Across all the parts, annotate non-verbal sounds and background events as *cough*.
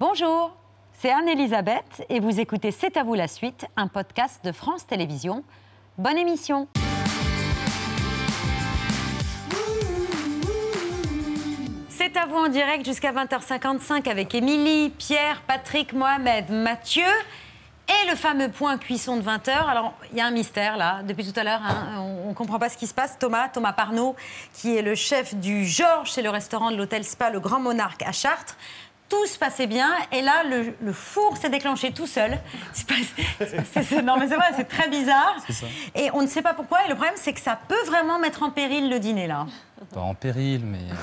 Bonjour, c'est Anne-Elisabeth et vous écoutez C'est à vous la suite, un podcast de France Télévisions. Bonne émission C'est à vous en direct jusqu'à 20h55 avec Émilie, Pierre, Patrick, Mohamed, Mathieu et le fameux point cuisson de 20h. Alors, il y a un mystère là, depuis tout à l'heure, hein. on ne comprend pas ce qui se passe. Thomas, Thomas Parnot, qui est le chef du Georges chez le restaurant de l'hôtel Spa, le Grand Monarque à Chartres, tout se passait bien et là le, le four s'est déclenché tout seul. *laughs* C'est non mais c'est vrai, c'est très bizarre. Et on ne sait pas pourquoi. Et le problème c'est que ça peut vraiment mettre en péril le dîner là. Pas en péril, mais euh,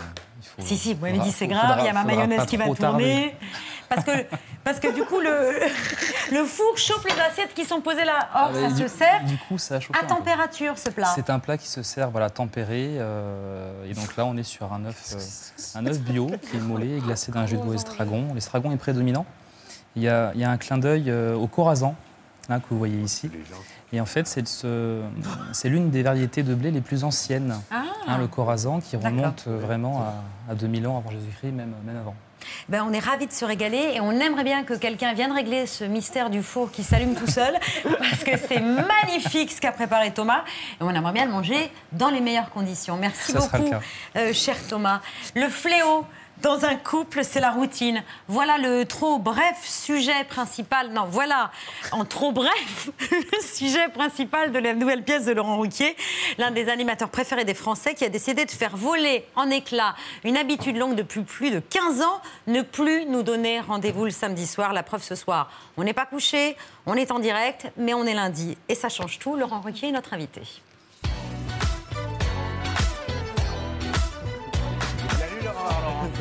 faut. Si si, vous m'avez dit c'est grave, il y a ma mayonnaise qui va tourner. Parce que, parce que du coup le, *laughs* le four chauffe les assiettes qui sont posées là. Or Ah, ça du- se sert Du coup, ça a chauffé à température ce plat. C'est un plat qui se sert voilà, tempéré. euh, et donc là, on est sur un œuf, euh, un œuf bio qui est mollé et glacé d'un jus de veau estragon. L'estragon est prédominant. Il y a, il y a un clin d'œil euh, au corazan, là, que vous voyez ici. Et en fait, c'est ce- l'une des variétés de blé les plus anciennes. Ah. Hein, le corazan qui remonte euh, vraiment à, à 2000 ans avant Jésus-Christ, même, même avant. Ben, on est ravis de se régaler et on aimerait bien que quelqu'un vienne régler ce mystère du four qui s'allume tout seul *laughs* parce que c'est magnifique ce qu'a préparé Thomas et on aimerait bien le manger dans les meilleures conditions. Merci Ça beaucoup, euh, cher Thomas. Le fléau dans un couple, c'est la routine. Voilà le trop bref sujet principal. Non, voilà, en trop bref, *laughs* le sujet principal de la nouvelle pièce de Laurent Ruquier, l'un des animateurs préférés des Français qui a décidé de faire voler en éclats une habitude longue depuis plus de 15 ans, ne plus nous donner rendez-vous le samedi soir. La preuve ce soir, on n'est pas couché, on est en direct, mais on est lundi. Et ça change tout. Laurent Ruquier est notre invité.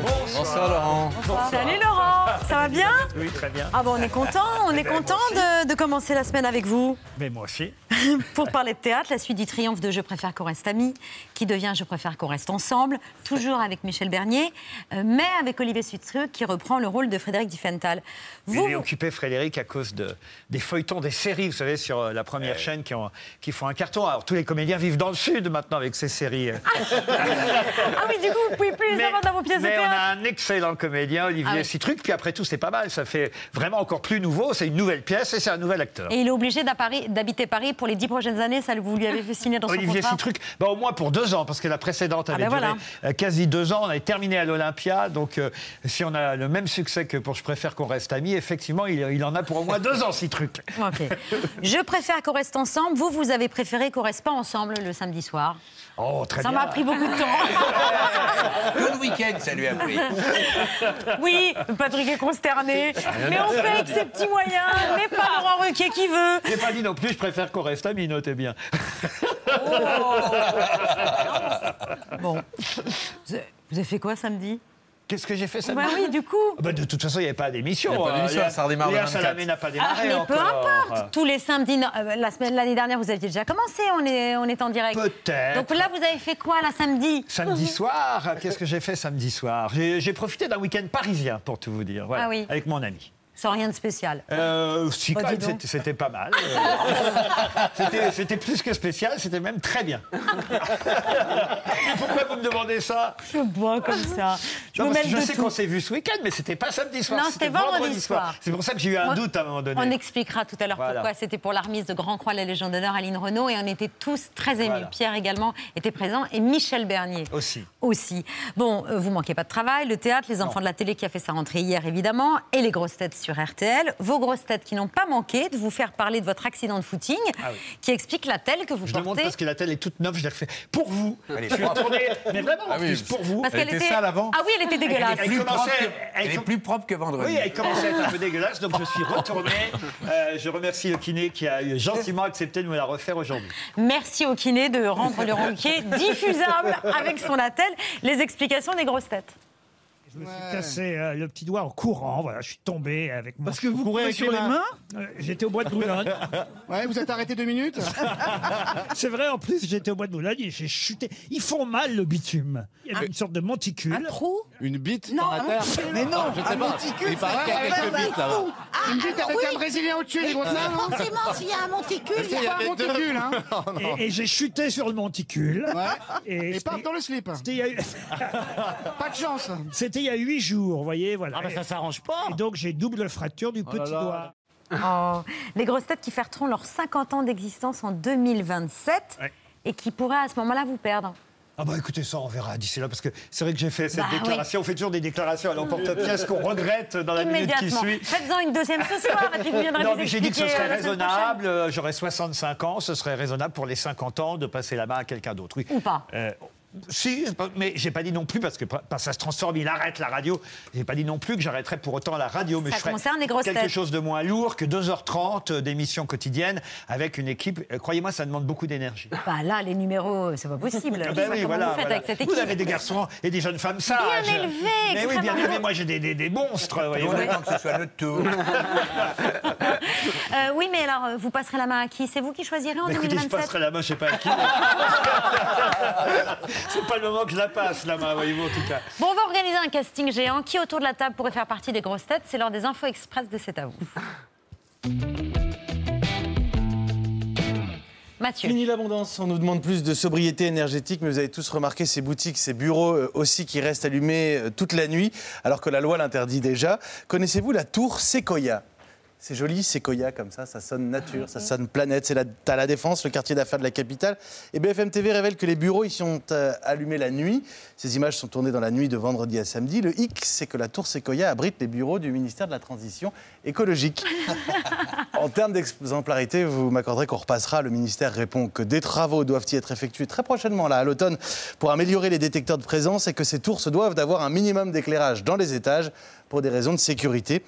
Bonsoir Laurent. Salut Laurent, ça va bien Oui, très bien. Ah bon, on est content, on est ben, content de commencer la semaine avec vous Mais moi aussi. *laughs* pour parler de théâtre, la suite du triomphe de Je préfère qu'on reste amis, qui devient Je préfère qu'on reste ensemble, toujours avec Michel Bernier, euh, mais avec Olivier Sutreux qui reprend le rôle de Frédéric Diffenthal. Vous, est occupé, Frédéric, à cause de, des feuilletons, des séries, vous savez, sur euh, la première chaîne qui, ont- qui font un carton. Alors, tous les comédiens vivent dans le Sud maintenant avec ces séries. euh. *laughs* ah oui, du coup, vous pouvez plus les avoir dans vos pièces de mais on théâtre. a un excellent comédien, Olivier Ah oui. Citruc. Puis après tout, c'est pas mal. Ça fait vraiment encore plus nouveau. C'est une nouvelle pièce et c'est un nouvel acteur. Et il est obligé d'habiter Paris pour les dix prochaines années, ça vous lui avez fait signer dans son Olivier contrat Citruc, bah, au moins pour deux ans, parce que la précédente avait ben duré voilà. euh, quasi deux ans. On avait terminé à l'Olympia, donc euh, si on a le même succès que pour Je préfère qu'on reste amis, effectivement, il, il en a pour au moins deux ans, Citruc. *laughs* Ok. Je préfère qu'on reste ensemble. Vous, vous avez préféré qu'on reste pas ensemble le samedi soir. Oh, très Ça bien. m'a pris beaucoup de temps. *laughs* Tout le week-end, ça lui a pris. Oui, Patrick est consterné. Mais on fait avec ses petits moyens, mais pas Laurent Ruquier qui veut. J'ai pas dit non plus, je préfère qu'on reste amis, notez bien. *laughs* Bon. Vous avez- vous avez fait quoi samedi? Qu'est-ce que j'ai fait samedi Bah oui, du coup. Ah bah, de toute façon, il n'y avait pas d'émission. Il a pas d'émission, Léa- ça redémarre le Léa 24. Salamé n'a pas Ah, démarré mais encore. peu importe. Tous les samedis, euh, la semaine l'année dernière, vous aviez déjà commencé. On est, on est en direct. Peut-être. Donc là, vous avez fait quoi la samedi? Samedi soir, qu'est-ce que j'ai fait samedi soir? J'ai j'ai profité d'un week-end parisien, pour tout vous dire. Voilà, Ah oui. Avec mon ami. Sans rien de spécial. Euh, si, Oh, quand même, c'était- pas mal. Euh, *laughs* c'était- plus que spécial, c'était même très bien. Pourquoi vous me demandez ça? Je bois comme ça. Je Non, me parce que mêle je de sais qu'on s'est vu ce week-end, mais c'était pas samedi soir. Non, c'était vendredi soir. C'est pour ça que j'ai eu un On- doute à un moment donné. On expliquera tout à l'heure Voilà. pourquoi c'était pour la remise de Grand Croix de la Légion d'honneur à Aline Renault et on était tous très émus. Voilà. Pierre également était présent et Michel Bernier Aussi. aussi. Bon, euh, vous manquez pas de travail, le théâtre, les enfants de la télé qui a fait sa rentrée hier évidemment et les grosses têtes sur RTL. Vos grosses têtes qui n'ont pas manqué de vous faire parler de votre accident de footing Ah oui. qui explique la telle que vous Je portez. parce que la telle est toute neuve, je l'ai refait pour vous. Elle est je suis retourné, mais vraiment, en Ah oui, pour vous. Parce Elle qu'elle était était sale avant Ah oui, elle était dégueulasse. Elle que- elle Elle est plus propre que vendredi. Oui, elle commençait à être un peu *laughs* dégueulasse, donc je suis retourné. Euh, je remercie le kiné qui a gentiment accepté de me la refaire aujourd'hui. Merci au kiné de rendre le ranquier *laughs* diffusable avec son attel. Les explications des grosses têtes. Je me suis cassé euh, le petit doigt en courant, voilà, je suis tombé avec mon... Parce que vous courez avec sur les mains? Euh, J'étais au bois de Boulogne. *laughs* Ouais, vous êtes arrêté deux minutes? *laughs* C'est vrai, en plus, j'étais au bois de Boulogne et j'ai chuté. Ils font mal, le bitume. Il y avait une sorte de monticule. Un trou Une bite Non, dans la un terre? Monticule. Mais non, je sais Un pas. monticule, Il paraît qu'il y a quelques bites là-bas. Une bite avec oui. un Brésilien au-dessus, mains, non Forcément, s'il y a un monticule, il y a pas un deux. monticule. hein. *laughs* Et, et j'ai chuté sur le monticule. Ouais. Et, Et c'était- paf dans le slip. c'était il y a- Pas de chance. C'était il y a huit jours, vous voyez, voilà. Ah bah ça s'arrange pas. Et donc j'ai double fracture du petit là. doigt. *laughs* Oh, les grosses têtes qui fêteront leurs 50 ans d'existence en 2027 Ouais. et qui pourraient à ce moment-là vous perdre. Ah bah écoutez ça, on verra d'ici là, parce que c'est vrai que j'ai fait cette Bah oui. déclaration. On fait toujours des déclarations à l'emporte-pièce qu'on regrette dans la minute qui suit. Faites-en une deuxième ce soir *laughs* et puis vous viendrez Non, mais j'ai dit que ce serait euh, raisonnable. euh, J'aurais 65 ans, ce serait raisonnable pour les 50 ans de passer la main à quelqu'un d'autre. Oui. Ou pas. Euh, si, mais j'ai pas dit non plus parce que ça se transforme, il arrête la radio. J'ai pas dit non plus que j'arrêterais pour autant la radio, mais Ça je ferais concerne les grosses quelque têtes. chose de moins lourd que 2h30 d'émission quotidienne avec une équipe. euh, Croyez-moi, ça demande beaucoup d'énergie. Bah là, les numéros, c'est pas possible. *laughs* Ah Je ben oui, voilà, vous faites voilà. avec cette Vous équipe. avez des garçons et des jeunes femmes sages. Bien élevés, Mais oui, bien beaux. Moi, j'ai des, des- des monstres. voyez-vous. On attend que ce soit notre tour. *laughs* Euh, oui, mais alors, euh, vous passerez la main à qui? C'est vous qui choisirez en Mais écoutez, je 2027 passerai la main, je sais pas à qui. *laughs* C'est pas le moment que je la passe, la main, voyez-vous, en tout cas. Bon, on va organiser un casting géant. Qui autour de la table pourrait faire partie des grosses têtes C'est l'heure des infos express de C'est à vous. Mathieu. Fini l'abondance, on nous demande plus de sobriété énergétique, mais vous avez tous remarqué ces boutiques, ces bureaux euh, aussi qui restent allumés euh, toute la nuit, alors que la loi l'interdit déjà. Connaissez-vous la tour Sequoia? C'est joli, Sequoia comme ça, ça sonne nature, ça sonne planète. C'est la, à la Défense, le quartier d'affaires de la capitale. Et BFM TV révèle que les bureaux y sont euh, allumés la nuit. Ces images sont tournées dans la nuit de vendredi à samedi. Le hic, c'est que la tour Sequoia abrite les bureaux du ministère de la Transition écologique. *laughs* En termes d'exemplarité, vous m'accorderez qu'on repassera. Le ministère répond que des travaux doivent y être effectués très prochainement, là, à l'automne, pour améliorer les détecteurs de présence et que ces tours se doivent d'avoir un minimum d'éclairage dans les étages pour des raisons de sécurité.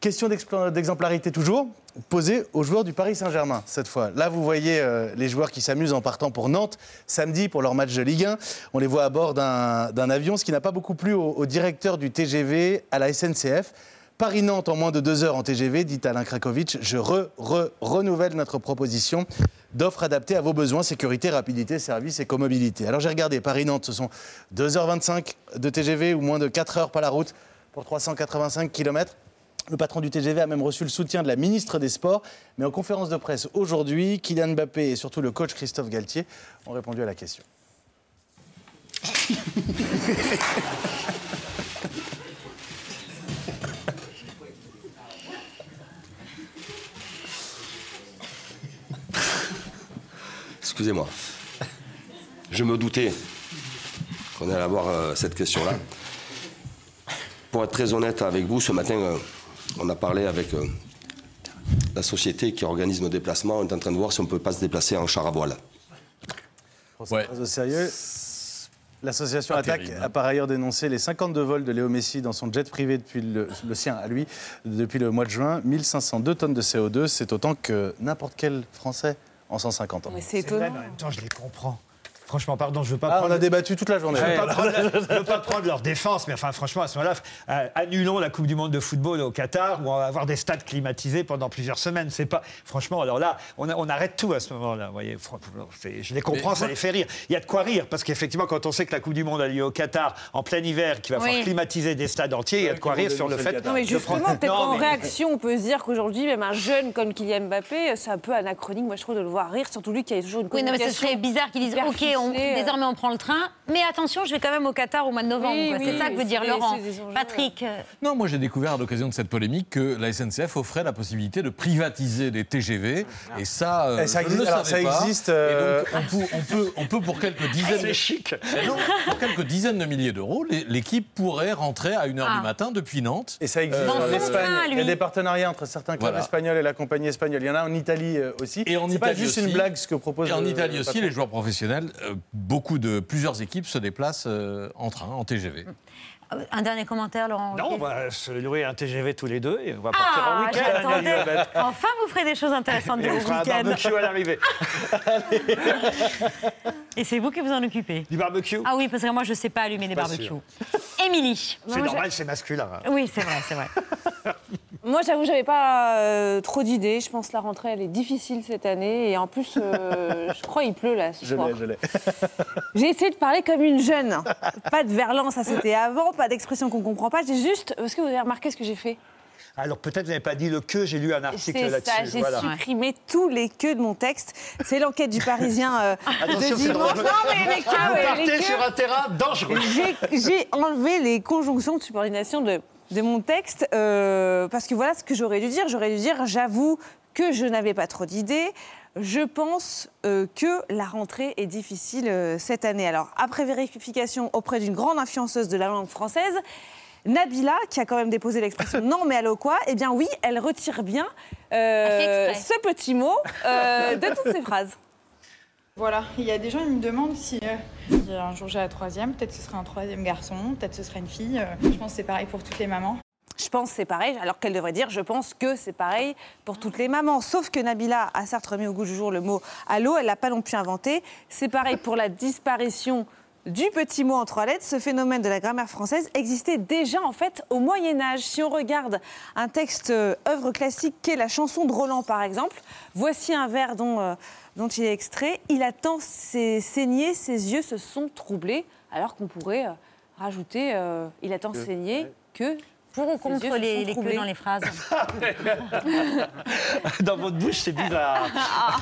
Question d'exemplarité toujours, posée aux joueurs du Paris Saint-Germain cette fois. Là, vous voyez euh, les joueurs qui s'amusent en partant pour Nantes samedi pour leur match de Ligue 1. On les voit à bord d'un avion, ce qui n'a pas beaucoup plu au, directeur du TGV à la SNCF. Paris-Nantes en moins de deux heures en TGV, dit Alain Krakowicz. Je re, re- renouvelle notre proposition d'offres adaptées à vos besoins, sécurité, rapidité, service et comobilité. Alors j'ai regardé, Paris-Nantes, ce sont 2h25 de TGV ou moins de 4 heures par la route pour 385 km. Le patron du TGV a même reçu le soutien de la ministre des Sports. Mais en conférence de presse aujourd'hui, Kylian Mbappé et surtout le coach Christophe Galtier ont répondu à la question. Excusez-moi. Je me doutais qu'on allait avoir euh, cette question-là. Pour être très honnête avec vous, ce matin, euh, on a parlé avec euh, la société qui organise nos déplacements. On est en train de voir si on ne peut pas se déplacer en char à voile. Très au sérieux. L'association Attaque terrible, a par ailleurs dénoncé les 52 vols de Léo Messi dans son jet privé depuis le, le sien à lui depuis le mois de juin. 1502 tonnes de CO2, c'est autant que n'importe quel Français en 150 ans. Mais c'est vrai, étonnant. mais en même temps, je les comprends. Franchement, pardon, je veux pas Ah, prendre... on a débattu toute la journée. Je ne veux, pas prendre *laughs* leur- je veux pas prendre leur défense, mais enfin, franchement, à ce moment-là, euh, annulons la Coupe du Monde de football au Qatar où on va avoir des stades climatisés pendant plusieurs semaines. C'est pas, franchement, alors là, on, a- on arrête tout à ce moment-là. vous voyez, je les comprends, Mais ça les fait rire. Il y a de quoi rire parce qu'effectivement, quand on sait que la Coupe du Monde a lieu au Qatar en plein hiver, qu'il va Oui. falloir climatiser des stades entiers, il y a de quoi rire sur le fait. Non, mais justement, prendre- peut-être qu'en mais- réaction, on peut se dire qu'aujourd'hui, même un jeune comme Kylian Mbappé, c'est un peu anachronique, moi je trouve, de le voir rire, surtout lui qui a toujours une Oui, non, mais ce serait bizarre qu'ils disent hyper Ok, on- euh. désormais on prend le train, mais attention, je vais quand même au Qatar au mois de novembre. Oui, quoi. oui, c'est ça que veut dire Laurent. des Patrick, euh, Non, moi j'ai découvert à l'occasion de cette polémique que la SNCF offrait la possibilité de privatiser les TGV. Et ça, euh, Et ça je ne existe- le alors, savais ça pas. existe, euh, Et donc, on peut, on, peut, on peut pour quelques dizaines, C'est chic. Eh non, pour quelques dizaines de milliers d'euros, l'équipe pourrait rentrer à 1h Ah. du matin depuis Nantes. Et ça existe Euh, en Espagne. train, Il y a des partenariats entre certains clubs Voilà. espagnols et la compagnie espagnole. Il y en a en Italie aussi. Et en C'est pas Italie juste aussi. une blague ce que propose Et en Italie aussi, patron. les joueurs professionnels, beaucoup de plusieurs équipes se déplacent euh, en train, en TGV. un dernier commentaire, Laurent Non, on va se louer un TGV tous les deux et on va partir en Ah, week-end. Elisabeth. Enfin, vous ferez des choses intéressantes de on vos fera un week-ends. barbecue à l'arrivée. Et c'est vous qui vous en occupez. Du barbecue Ah oui, parce que moi, je ne sais pas allumer des barbecues. Émilie. C'est normal, c'est masculin. hein. Oui, c'est vrai, c'est vrai. Moi, j'avoue, j'avais pas euh, trop d'idées. Je pense que la rentrée, elle est difficile cette année. Et en plus, euh, *laughs* je crois qu'il pleut là ce Je soir. l'ai, je l'ai. *laughs* J'ai essayé de parler comme une jeune. *laughs* Pas de verlan, ça c'était avant. Pas d'expression qu'on comprend pas. J'ai juste. Est-ce que vous avez remarqué ce que j'ai fait? Alors peut-être vous n'avez pas dit le que, j'ai lu un article C'est là-dessus. ça, j'ai voilà. supprimé tous les queues de mon texte. C'est l'enquête du Parisien euh, Attention, de c'est dimanche. Non, mais les queues, Vous ouais, les partez queues. sur un terrain dangereux. J'ai enlevé les conjonctions de subordination de, de mon texte euh, parce que voilà ce que j'aurais dû dire. J'aurais dû dire j'avoue que je n'avais pas trop d'idées. Je pense euh, que la rentrée est difficile euh, cette année. Alors, après vérification auprès d'une grande influenceuse de la langue française, Nabila, qui a quand même déposé l'expression *laughs* non mais allô quoi, eh bien oui, elle retire bien ce petit mot de toutes ces phrases. Voilà, il y a des gens qui me demandent si euh, un jour j'ai la troisième, peut-être ce serait un troisième garçon, peut-être ce serait une fille. euh, je pense que c'est pareil pour toutes les mamans. Je pense que c'est pareil, alors qu'elle devrait dire je pense que c'est pareil pour toutes les mamans. Sauf que Nabila a certes remis au goût du jour le mot allô, elle l'a pas non plus inventé. C'est pareil pour la disparition du petit mot en trois lettres. Ce phénomène de la grammaire française existait déjà en fait au Moyen Âge. Si on regarde un texte euh, œuvre classique qu'est la chanson de Roland par exemple, voici un vers dont, euh, dont il est extrait. Il a tant saigné, ses yeux se sont troublés, alors qu'on pourrait euh, rajouter euh, il a tant saigné que Pour ou contre les, les queues dans les phrases *laughs* Dans votre bouche, c'est bizarre.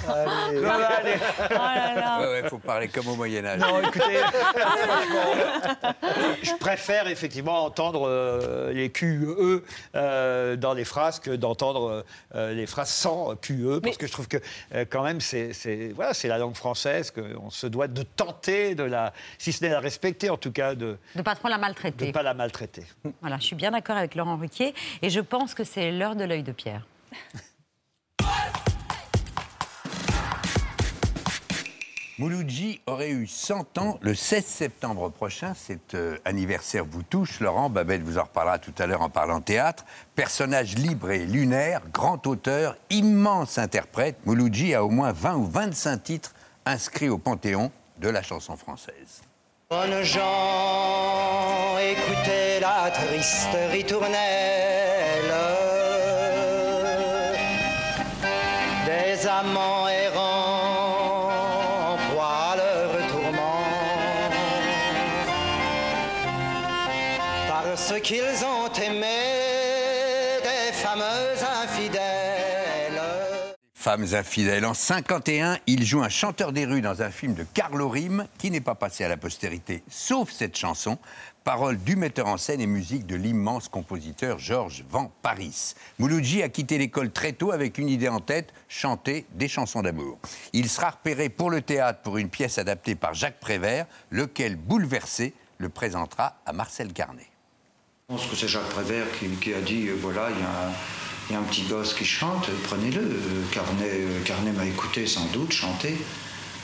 Allez. *laughs* Non, allez. Oh là là. Ouais, ouais, faut parler comme au Moyen-Âge. Non, écoutez, franchement, *laughs* je préfère effectivement entendre euh, les QE euh, dans les phrases que d'entendre euh, les phrases sans QE, parce Mais- que je trouve que euh, quand même c'est voilà, c'est la langue française qu'on se doit de tenter de la, si ce n'est la respecter, en tout cas de De ne pas trop la ne maltraiter. pas la maltraiter. Voilà, je suis bien d'accord avec Laurent Ruquier et je pense que c'est l'heure de l'œil de Pierre. *laughs* Mouloudji aurait eu 100 ans le 16 septembre prochain. Cet euh, anniversaire vous touche, Laurent. Babel vous en reparlera tout à l'heure en parlant théâtre. Personnage libre et lunaire, grand auteur, immense interprète, Mouloudji a au moins 20 ou 25 titres inscrits au panthéon de la chanson française. Bonnes gens, écoutez la triste ritournelle. Des amants errants Femmes infidèles. En 51, il joue un chanteur des rues dans un film de Carlo Rime qui n'est pas passé à la postérité, sauf cette chanson. Paroles du metteur en scène et musique de l'immense compositeur Georges Van Paris. Mouloudji a quitté l'école très tôt avec une idée en tête, chanter des chansons d'amour. Il sera repéré pour le théâtre pour une pièce adaptée par Jacques Prévert, lequel, bouleversé, le présentera à Marcel Carnet. Je pense que c'est Jacques Prévert qui, a dit euh, voilà, il y, a un- il y a un petit gosse qui chante, prenez-le. Euh, Carnet, euh, Carnet m'a écouté sans doute chanter.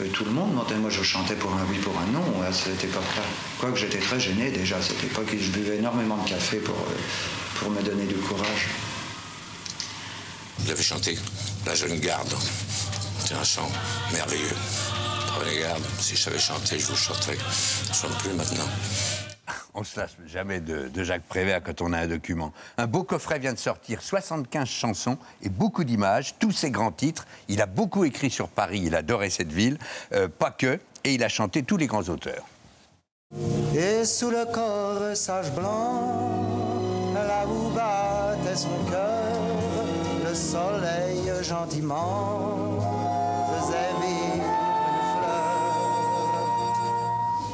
Euh, Tout le monde mentait, moi je chantais pour un oui, pour un non à cette époque-là. Quoique j'étais très gêné déjà à cette époque je buvais énormément de café pour, pour me donner du courage. Vous avez chanté La Jeune Garde. C'est un chant merveilleux. Prenez garde, si je savais chanter, je vous chanterais. Je ne chante plus maintenant. On se lasse jamais de, Jacques Prévert quand on a un document. Un beau coffret vient de sortir, 75 chansons et beaucoup d'images, tous ses grands titres. Il a beaucoup écrit sur Paris, il adorait cette ville, euh, pas que, et il a chanté tous les grands auteurs. Et sous le corps sage blanc, là où battait son cœur, le soleil gentiment faisait une fleur.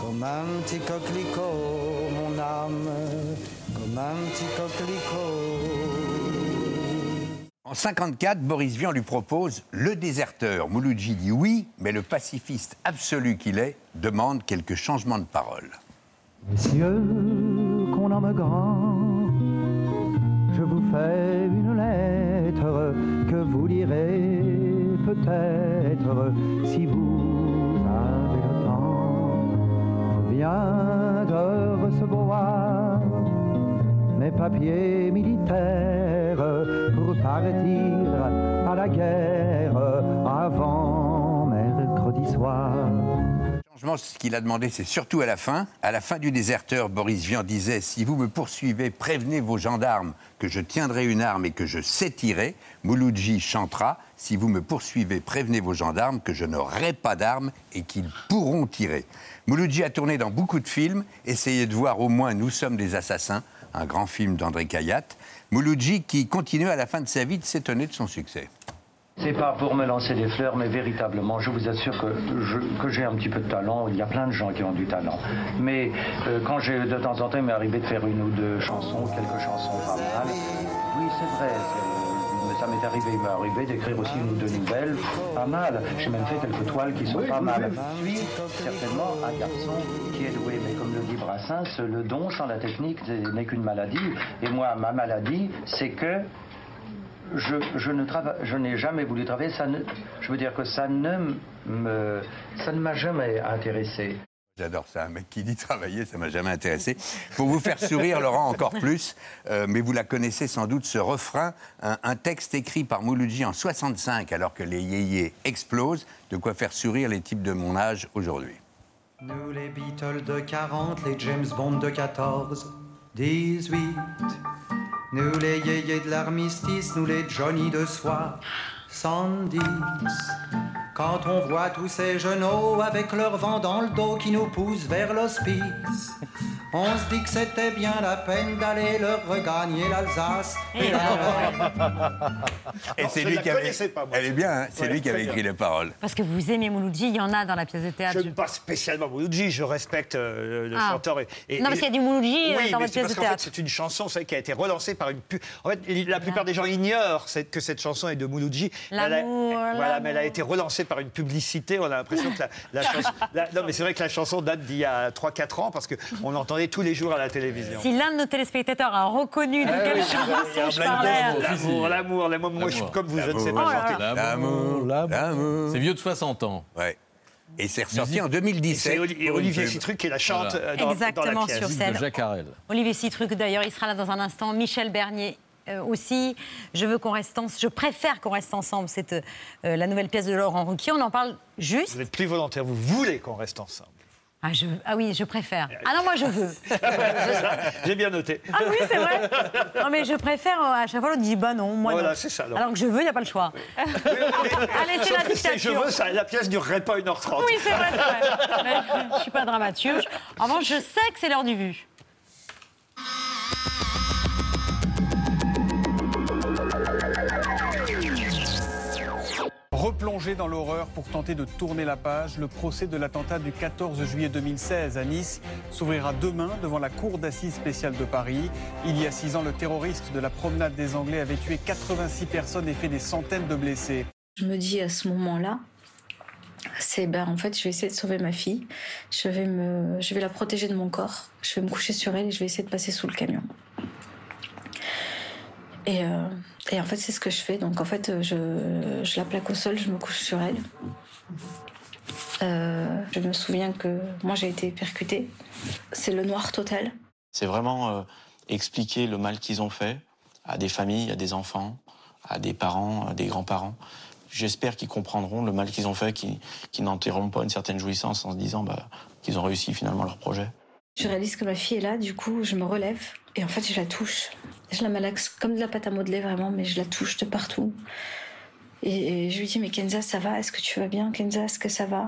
Comme un petit coquelicot, mon âme, comme un petit coquelicot. En 54, Boris Vian lui propose Le déserteur. Mouloudji dit oui, mais le pacifiste absolu qu'il est demande quelques changements de paroles. Messieurs, qu'on nomme grand, je vous fais une lettre que vous lirez peut-être si vous de recevoir mes papiers militaires pour partir à la guerre avant mercredi soir. Franchement, ce qu'il a demandé, c'est surtout à la fin. À la fin du déserteur, Boris Vian disait Si vous me poursuivez, prévenez vos gendarmes que je tiendrai une arme et que je sais tirer. Mouloudji chantera Si vous me poursuivez, prévenez vos gendarmes que je n'aurai pas d'arme et qu'ils pourront tirer. Mouloudji a tourné dans beaucoup de films. Essayez de voir au moins Nous sommes des assassins, un grand film d'André Cayatte. Mouloudji qui continue à la fin de sa vie de s'étonner de son succès. C'est pas pour me lancer des fleurs, mais véritablement, je vous assure que j'ai un petit peu de talent. Il y a plein de gens qui ont du talent. Mais euh, quand j'ai de temps en temps, il m'est arrivé de faire une ou deux chansons, quelques chansons pas mal. Oui, c'est vrai. Ça m'est arrivé, il m'est arrivé d'écrire aussi une ou deux nouvelles, pas mal. J'ai même fait quelques toiles qui sont pas mal. Je suis certainement un garçon qui est doué, mais comme le dit Brassens, le don sans la technique n'est qu'une maladie. Et moi, ma maladie, c'est que je, je ne trava- je n'ai jamais voulu travailler. Ça ne, je veux dire que ça ne me, ça ne m'a jamais intéressé. J'adore ça, un mec qui dit travailler, ça m'a jamais intéressé. Pour vous faire sourire, Laurent, encore plus, euh, mais vous la connaissez sans doute, ce refrain, un, un texte écrit par Mouloudji en 65, alors que les yéyés explosent, de quoi faire sourire les types de mon âge aujourd'hui. Nous les Beatles de 40, les James Bond de 14, 18. Nous les yéyés de l'armistice, nous les Johnny de soir, 110. Quand on voit tous ces genoux avec leur vent dans le dos qui nous poussent vers l'hospice, on se dit que c'était bien la peine d'aller leur regagner l'Alsace et la Lorraine. Et Non, c'est je lui qui avait. connaissais pas. Elle est bien, hein, c'est Ouais, lui qui avait écrit bien. les paroles. Parce que vous aimez Mouloudji, il y en a dans la pièce de théâtre. Je n'aime pas spécialement Mouloudji, je respecte euh, le Ah. chanteur. Et, et- Non, parce qu'il y a du Mouloudji, euh, oui, dans mais votre c'est pièce parce de qu'en fait, théâtre. c'est une chanson savez, qui a été relancée par une. pu- En fait, la plupart des gens ignorent que cette chanson est de Mouloudji. Mais elle a- L'amour, Voilà, mais elle a l'amour. été relancée par une publicité. On a l'impression que la, la *laughs* chanson. la- non, mais c'est vrai que la chanson date d'il y a 3-4 ans parce qu'on l'entendait tous les jours à la télévision. Si l'un de nos téléspectateurs a reconnu de Ah quelle oui, chanson je parlais. L'amour, l'amour, l'amour. Moi, je suis comme vous, je ne sais pas chanter. là. L'amour, l'amour. C'est vieux de 60 ans. Ouais. Et c'est ressorti Musique. en Et 2017. c'est Oli- et pour une Olivier pub. Citruc qui la chante Voilà. euh, dans, dans Exactement, la pièce. sur Musique scène. de Jacques Harel. Olivier Citruc, d'ailleurs, il sera là dans un instant. Michel Bernier. Euh, aussi, je veux qu'on reste ensemble. Je préfère qu'on reste ensemble. C'est euh, la nouvelle pièce de Laurent Ruquier. On en parle juste. Vous êtes plus volontaire, vous voulez qu'on reste ensemble. Ah, je... ah oui, je préfère. Ah non, moi je veux. *laughs* J'ai bien noté. Ah oui, c'est vrai. Non, mais je préfère. euh, À chaque fois, l'autre dit bah non, moi Voilà, non. c'est ça, alors. Alors que je veux, il n'y a pas le choix. *laughs* Allez, c'est la que si je dictature. veux, ça, la pièce durerait pas 1h30. Oui, c'est vrai, c'est vrai. Mais Je ne suis pas dramaturge. En revanche, je sais que c'est l'heure du vu. Replongé dans l'horreur pour tenter de tourner la page, le procès de l'attentat du 14 juillet 2016 à Nice s'ouvrira demain devant la Cour d'assises spéciale de Paris. Il y a six ans, le terroriste de la promenade des Anglais avait tué 86 personnes et fait des centaines de blessés. Je me dis à ce moment-là, c'est ben en fait je vais essayer de sauver ma fille, je vais me, je vais la protéger de mon corps, je vais me coucher sur elle et je vais essayer de passer sous le camion. Et, euh, et en fait c'est ce que je fais, donc en fait je, je la plaque au sol, je me couche sur elle. Euh, je me souviens que moi j'ai été percutée, c'est le noir total. C'est vraiment euh, expliquer le mal qu'ils ont fait à des familles, à des enfants, à des parents, à des grands-parents. J'espère qu'ils comprendront le mal qu'ils ont fait, qu'ils qu'ils n'enterreront pas une certaine jouissance en se disant bah, qu'ils ont réussi finalement leur projet. Je réalise que ma fille est là, du coup, je me relève et en fait, je la touche. Je la malaxe comme de la pâte à modeler, vraiment, mais je la touche de partout. Et, et je lui dis, mais Kenza, ça va? Est-ce que tu vas bien Kenza, est-ce que ça va?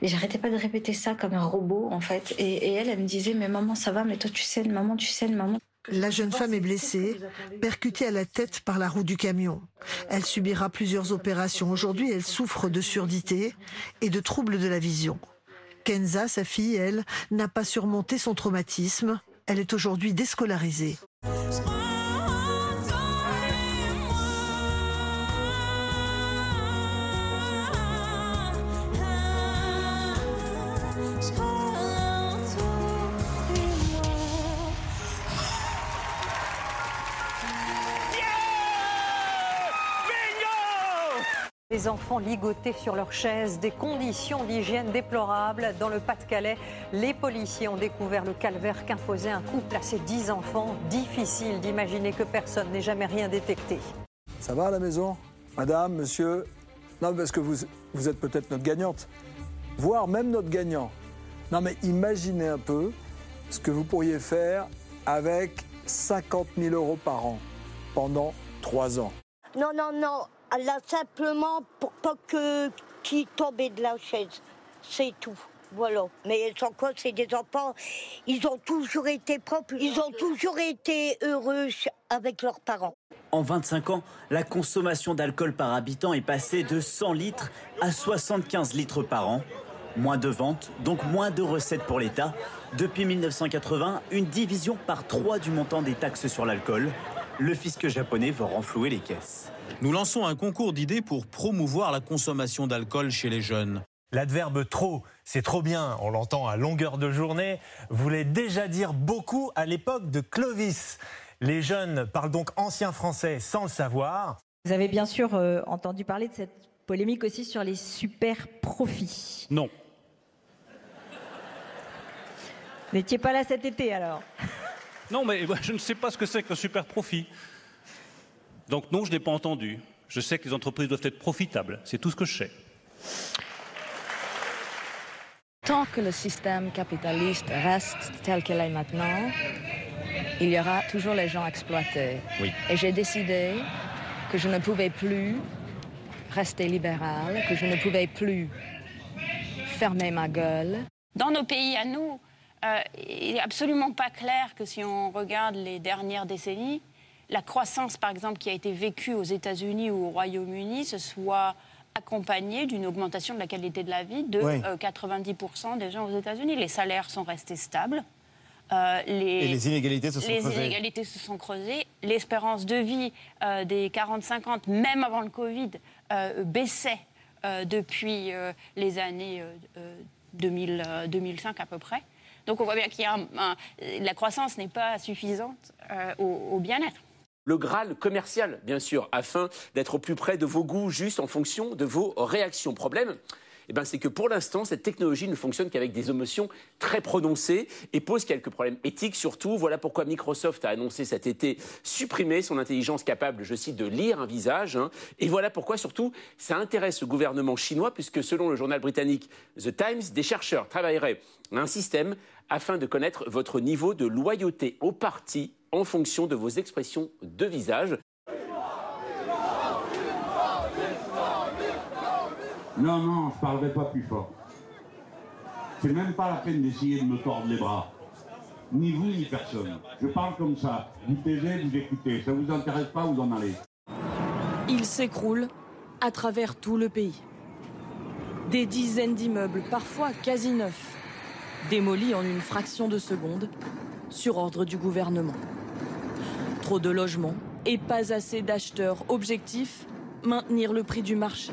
Et j'arrêtais pas de répéter ça comme un robot, en fait. Et, et elle, elle me disait, mais maman, ça va, mais toi, tu saignes, maman, tu saignes, maman. La jeune femme est blessée, percutée à la tête par la roue du camion. Elle subira plusieurs opérations. Aujourd'hui, elle souffre de surdité et de troubles de la vision. Kenza, sa fille, elle, n'a pas surmonté son traumatisme. Elle est aujourd'hui déscolarisée. Les enfants ligotés sur leurs chaises, des conditions d'hygiène déplorables. Dans le Pas-de-Calais, les policiers ont découvert le calvaire qu'imposait un couple à ses dix enfants. Difficile d'imaginer que personne n'ait jamais rien détecté. Ça va à la maison Madame, monsieur? Non, parce que vous, vous êtes peut-être notre gagnante. voire même notre gagnant. Non mais imaginez un peu ce que vous pourriez faire avec 50 000 euros par an pendant 3 ans. Non, non, non. Là, simplement pour pas que qui tombe de la chaise. C'est tout. Voilà. Mais sans quoi, c'est des enfants. Ils ont toujours été propres. Ils ont toujours été heureux avec leurs parents. En 25 ans, la consommation d'alcool par habitant est passée de 100 litres à 75 litres par an. Moins de ventes, donc moins de recettes pour l'État. Depuis 1980, une division par trois du montant des taxes sur l'alcool. Le fisc japonais veut renflouer les caisses. Nous lançons un concours d'idées pour promouvoir la consommation d'alcool chez les jeunes. L'adverbe trop, c'est trop bien, on l'entend à longueur de journée, voulait déjà dire beaucoup à l'époque de Clovis. Les jeunes parlent donc ancien français sans le savoir. Vous avez bien sûr euh, entendu parler de cette polémique aussi sur les super profits. Non. Vous n'étiez pas là cet été alors Non, mais je ne sais pas ce que c'est qu'un super profit. Donc non, je n'ai pas entendu. Je sais que les entreprises doivent être profitables. C'est tout ce que je sais. Tant que le système capitaliste reste tel qu'il est maintenant, il y aura toujours les gens exploités. Oui. Et j'ai décidé que je ne pouvais plus rester libéral, que je ne pouvais plus fermer ma gueule. Dans nos pays à nous, euh, il n'est absolument pas clair que si on regarde les dernières décennies, la croissance, par exemple, qui a été vécue aux États-Unis ou au Royaume-Uni, se soit accompagnée d'une augmentation de la qualité de la vie de Oui. euh, 90% des gens aux États-Unis. Les salaires sont restés stables. Euh, les, Et les inégalités se sont les creusées. inégalités se sont creusées. L'espérance de vie euh, des 40-50, même avant le Covid, euh, baissait depuis les années euh, euh, 2000, euh, 2005 à peu près. Donc on voit bien qu'il y a un- un- la croissance n'est pas suffisante au, au bien-être. Le Graal commercial, bien sûr, afin d'être au plus près de vos goûts, juste en fonction de vos réactions. Problème, eh ben, c'est que pour l'instant, cette technologie ne fonctionne qu'avec des émotions très prononcées et pose quelques problèmes éthiques surtout. Voilà pourquoi Microsoft a annoncé cet été supprimer son intelligence capable, je cite, de lire un visage. hein. Et voilà pourquoi surtout ça intéresse le gouvernement chinois, puisque selon le journal britannique The Times, des chercheurs travailleraient à un système afin de connaître votre niveau de loyauté au parti en fonction de vos expressions de visage. Non, non, je parlerai pas plus fort. C'est même pas la peine d'essayer de me tordre les bras. Ni vous, ni personne. Je parle comme ça. Vous taisez, vous écoutez. Ça vous intéresse pas, vous en allez. Il s'écroule à travers tout le pays. Des dizaines d'immeubles, parfois quasi neufs, démolis en une fraction de seconde sur ordre du gouvernement. Trop de logements et pas assez d'acheteurs. Objectif maintenir le prix du marché.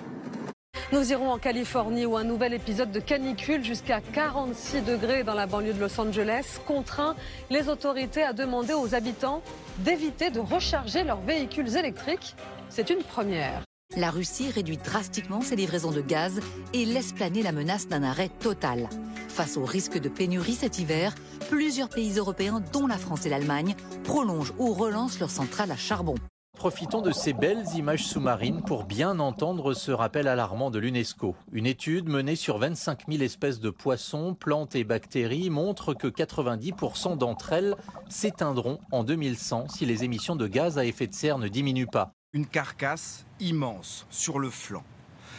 Nous irons en Californie où un nouvel épisode de canicule jusqu'à 46 degrés dans la banlieue de Los Angeles contraint les autorités à demander aux habitants d'éviter de recharger leurs véhicules électriques. C'est une première. La Russie réduit drastiquement ses livraisons de gaz et laisse planer la menace d'un arrêt total. Face au risque de pénurie cet hiver, plusieurs pays européens, dont la France et l'Allemagne, prolongent ou relancent leurs centrales à charbon. Profitons de ces belles images sous-marines pour bien entendre ce rappel alarmant de l'UNESCO. Une étude menée sur 25 000 espèces de poissons, plantes et bactéries montre que 90% d'entre elles s'éteindront en 2100 si les émissions de gaz à effet de serre ne diminuent pas. Une carcasse immense sur le flanc.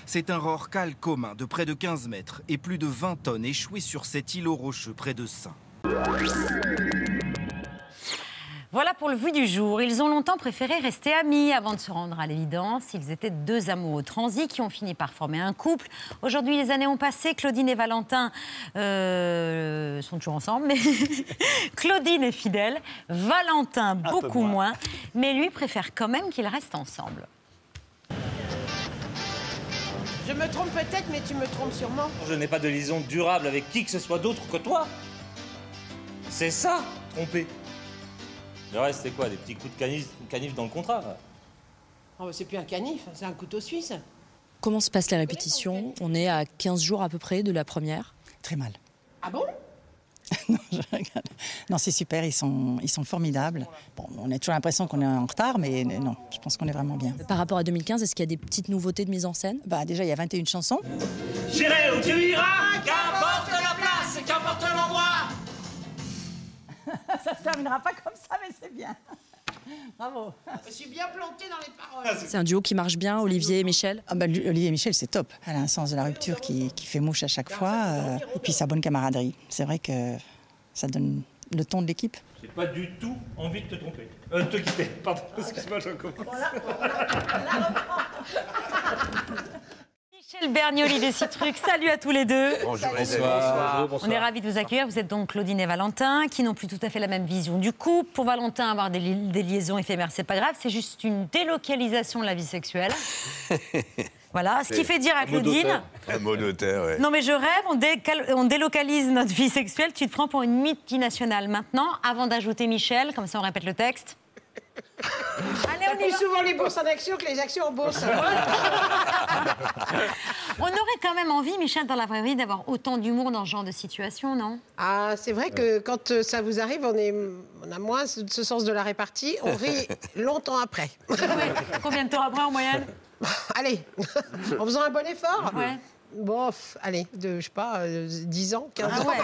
C'est un rorcal commun de près de 15 mètres et plus de 20 tonnes échouées sur cet îlot rocheux près de Saint. Voilà pour le vu du jour. Ils ont longtemps préféré rester amis avant de se rendre à l'évidence. Ils étaient deux amoureux transis qui ont fini par former un couple. Aujourd'hui, les années ont passé. Claudine et Valentin euh, sont toujours ensemble, mais *laughs* Claudine est fidèle. Valentin, beaucoup moins. Mais lui préfère quand même qu'ils restent ensemble. Je me trompe peut-être, mais tu me trompes sûrement. Je n'ai pas de liaison durable avec qui que ce soit d'autre que toi. C'est ça, tromper. Le reste, c'est quoi Des petits coups de canif, canif dans le contrat là? Oh, bah, c'est plus un canif, c'est un couteau suisse. Comment se passent les répétitions On est à 15 jours à peu près de la première. Très mal. Ah bon? *laughs* Non, je regarde. Non, c'est super, ils sont, ils sont formidables. Bon, on a toujours l'impression qu'on est en retard, mais non, je pense qu'on est vraiment bien. Par rapport à 2015, est-ce qu'il y a des petites nouveautés de mise en scène? Bah déjà, il y a 21 chansons. J'irai où tu iras, terminera pas comme ça, mais c'est bien. *laughs* Bravo. Je suis bien plantée dans les paroles. C'est un duo qui marche bien, Olivier et Michel ah bah, Olivier et Michel, c'est top. Elle a un sens de la rupture qui, qui fait mouche à chaque fois. euh, et puis sa bonne camaraderie. C'est vrai que ça donne le ton de l'équipe. J'ai pas du tout envie de te tromper. Euh, de te quitter. Pardon, excuse-moi, je recommence. *laughs* Michel Bernier, Olivier Citruc, salut à tous les deux. Bonjour, Bonsoir. Bonsoir. On est ravis de vous accueillir. Vous êtes donc Claudine et Valentin, qui n'ont plus tout à fait la même vision du couple. Pour Valentin, avoir des, li- des liaisons éphémères, c'est pas grave, c'est juste une délocalisation de la vie sexuelle. *laughs* Voilà, ce qui fait dire à Claudine. Un mot ouais. Non mais je rêve, on, décal- on délocalise notre vie sexuelle, tu te prends pour une multinationale maintenant, avant d'ajouter Michel, comme ça on répète le texte. Allez, on est souvent les bourses en actions que les actions en bourse. On aurait quand même envie, Michel, dans la vraie vie, d'avoir autant d'humour dans ce genre de situation, non? Ah, c'est vrai que quand euh, ça vous arrive, on, est, on a moins ce, ce sens de la répartie. On rit *laughs* longtemps après. Combien de temps après en moyenne? Allez, en faisant un bon effort Ouais. Bon, pff, allez, de, je sais pas, euh, 10 ans, 15 Ah ans. ouais.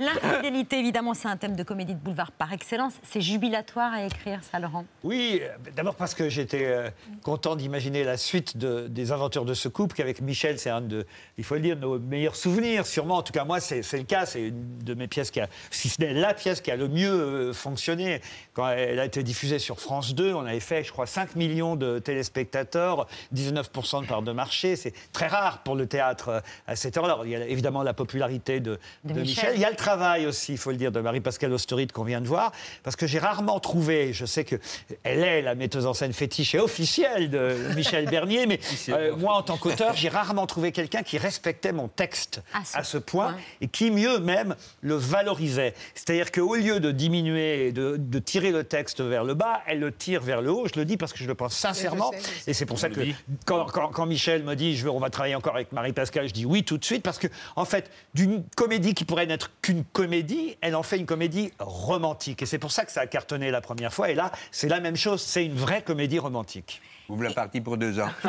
*laughs* L'infidélité, évidemment, c'est un thème de comédie de boulevard par excellence. C'est jubilatoire à écrire, ça, Laurent? Oui, euh, d'abord parce que j'étais euh, content d'imaginer la suite de- des aventures de ce couple, qu'avec Michel, c'est un de, il faut le dire, nos meilleurs souvenirs, sûrement. En tout cas, moi, c'est c'est le cas. C'est une de mes pièces qui a, si ce n'est la pièce qui a le mieux euh, fonctionné. Quand elle a été diffusée sur France 2, on avait fait, je crois, 5 millions de téléspectateurs, 19% de part de marché. C'est très rare pour le théâtre euh, à cette heure-là. Il y a évidemment la popularité de, De de Michel. Michel. Il y a le travail aussi, il faut le dire, de Marie-Pascale Austerite qu'on vient de voir, parce que j'ai rarement trouvé, je sais qu'elle est la metteuse en scène fétiche et officielle de Michel Bernier, mais *laughs* euh, moi, en tant qu'auteur, j'ai rarement trouvé quelqu'un qui respectait mon texte À ce à ce point et qui, mieux même, le valorisait. C'est-à-dire qu'au lieu de diminuer de, de tirer le texte vers le bas, elle le tire vers le haut. Je le dis parce que je le pense sincèrement. Et c'est pour ça que quand Michel me dit je veux, on va travailler encore avec Marie-Pascale, je dis oui tout de suite parce que en fait d'une comédie qui pourrait n'être qu'une comédie, elle en fait une comédie romantique et c'est pour ça que ça a cartonné la première fois et là c'est la même chose, c'est une vraie comédie romantique. Ouvre la partie pour deux ans. *laughs*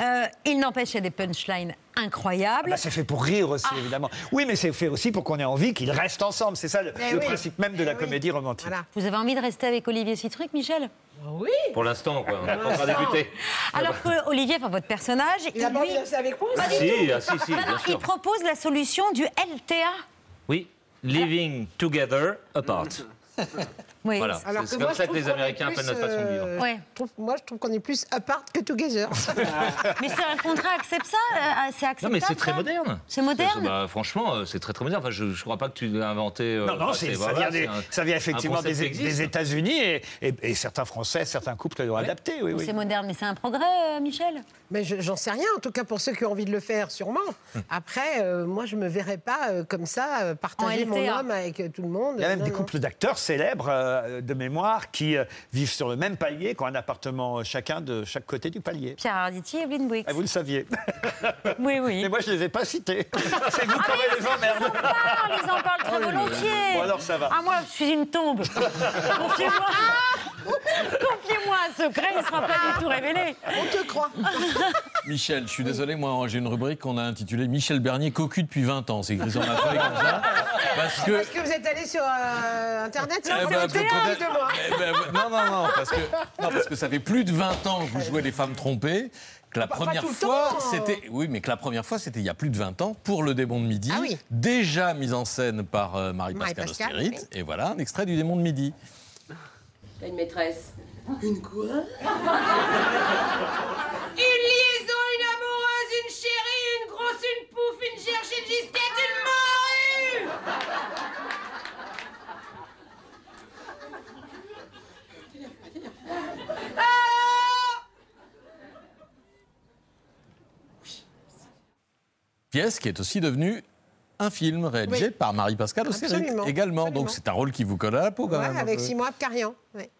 Euh, il n'empêche, il y a des punchlines incroyables. Bah, c'est fait pour rire aussi évidemment. Oui mais c'est fait aussi pour qu'on ait envie qu'ils restent ensemble, c'est ça le, le oui. principe même de la comédie romantique. Vous avez envie de rester avec Olivier Citruc, Michel? Oui. Pour l'instant, quoi. On n'a pas encore débuté. Alors que Olivier, enfin votre personnage, Il a avec moi Pas Ah, du si, tout. ah, si, si, bien sûr. il propose la solution du LTA. Oui, living together apart. *laughs* Oui. Voilà, Alors c'est que comme moi, ça que les Américains appellent notre façon de vivre. euh, Ouais. je trouve- moi, je trouve qu'on est plus apart que together. *laughs* Mais c'est un contrat, accepte ça euh, C'est acceptable Non, mais c'est très moderne. C'est moderne bah, Franchement, euh, c'est très très moderne. Enfin, je ne crois pas que tu l'as inventé. euh, Non, non, c'est- ça, voilà, vient des- c'est un- ça vient un effectivement des, États-Unis et, et- et certains Français, certains couples l'ont adapté. Oui, oui. C'est moderne, mais c'est un progrès, euh, Michel Mais je- j'en sais rien, en tout cas pour ceux qui ont envie de le faire, sûrement. Hum. Après, euh, moi, je me verrais pas euh, comme ça euh, partager En mon homme avec euh, tout le monde. Il y a même Non, des non. couples d'acteurs célèbres euh, de mémoire qui euh, vivent sur le même palier, qui ont un appartement chacun de chaque côté du palier. Pierre Arditi et Evelyne Boix. Ah, vous le saviez. *laughs* Oui, oui. Mais moi, je ne les ai pas cités. *laughs* C'est vous qui aurez les emmerdes. Ah, on les en parle trop Oh, le- volontiers. Bon, alors, ça va. Ah, moi, je suis une tombe. *laughs* Confiez-moi. *laughs* Confiez-moi un secret, il ne sera pas du tout révélé. On te croit. *laughs* Michel, je suis désolé, moi j'ai une rubrique qu'on a intitulée Michel Bernier cocu depuis 20 ans. C'est écrit sur ma feuille comme ça. Parce que. Parce que vous êtes allé sur euh, Internet, Eh c'est le théâtre peut-être- de moi. Eh ben, non, non, non parce, que, non, parce que ça fait plus de 20 ans que vous jouez les femmes trompées. Que la Pas- pas première fois, c'était. Oui, mais que la première fois, c'était il y a plus de 20 ans pour le démon de midi. Ah oui. Déjà mise en scène par euh, Marie-Pascale Austerite. Et voilà, un extrait du démon de midi. T'as une maîtresse. Une quoi? Une liaison, une amoureuse, une chérie, une grosse, une pouffe, une cherche, une gisquette, une morue! Pièce qui est aussi devenue un film réalisé Oui. par Marie-Pascale Absolument, également. absolument. Donc c'est un rôle qui vous colle à la peau quand Ouais, même. avec. Simon Abkarian. ouais.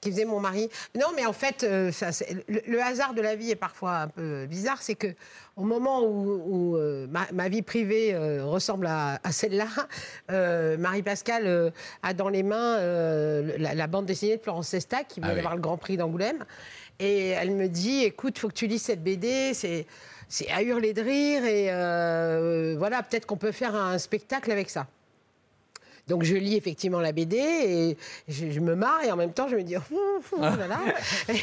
qui faisait mon mari. Non, mais en fait, euh, ça, le, le hasard de la vie est parfois un peu bizarre. C'est que au moment où, où, euh, ma, ma vie privée euh, ressemble à, à celle-là, Marie-Pascale a dans les mains la, la bande dessinée de Florence Sesta qui Ah vient oui. d'avoir le Grand Prix d'Angoulême. Et elle me dit, écoute, faut que tu lises cette BD, c'est c'est à hurler de rire et euh, voilà, peut-être qu'on peut faire un spectacle avec ça. Donc je lis effectivement la BD et je, je me marre et en même temps je me dis Ouh, ouh, là là. *laughs*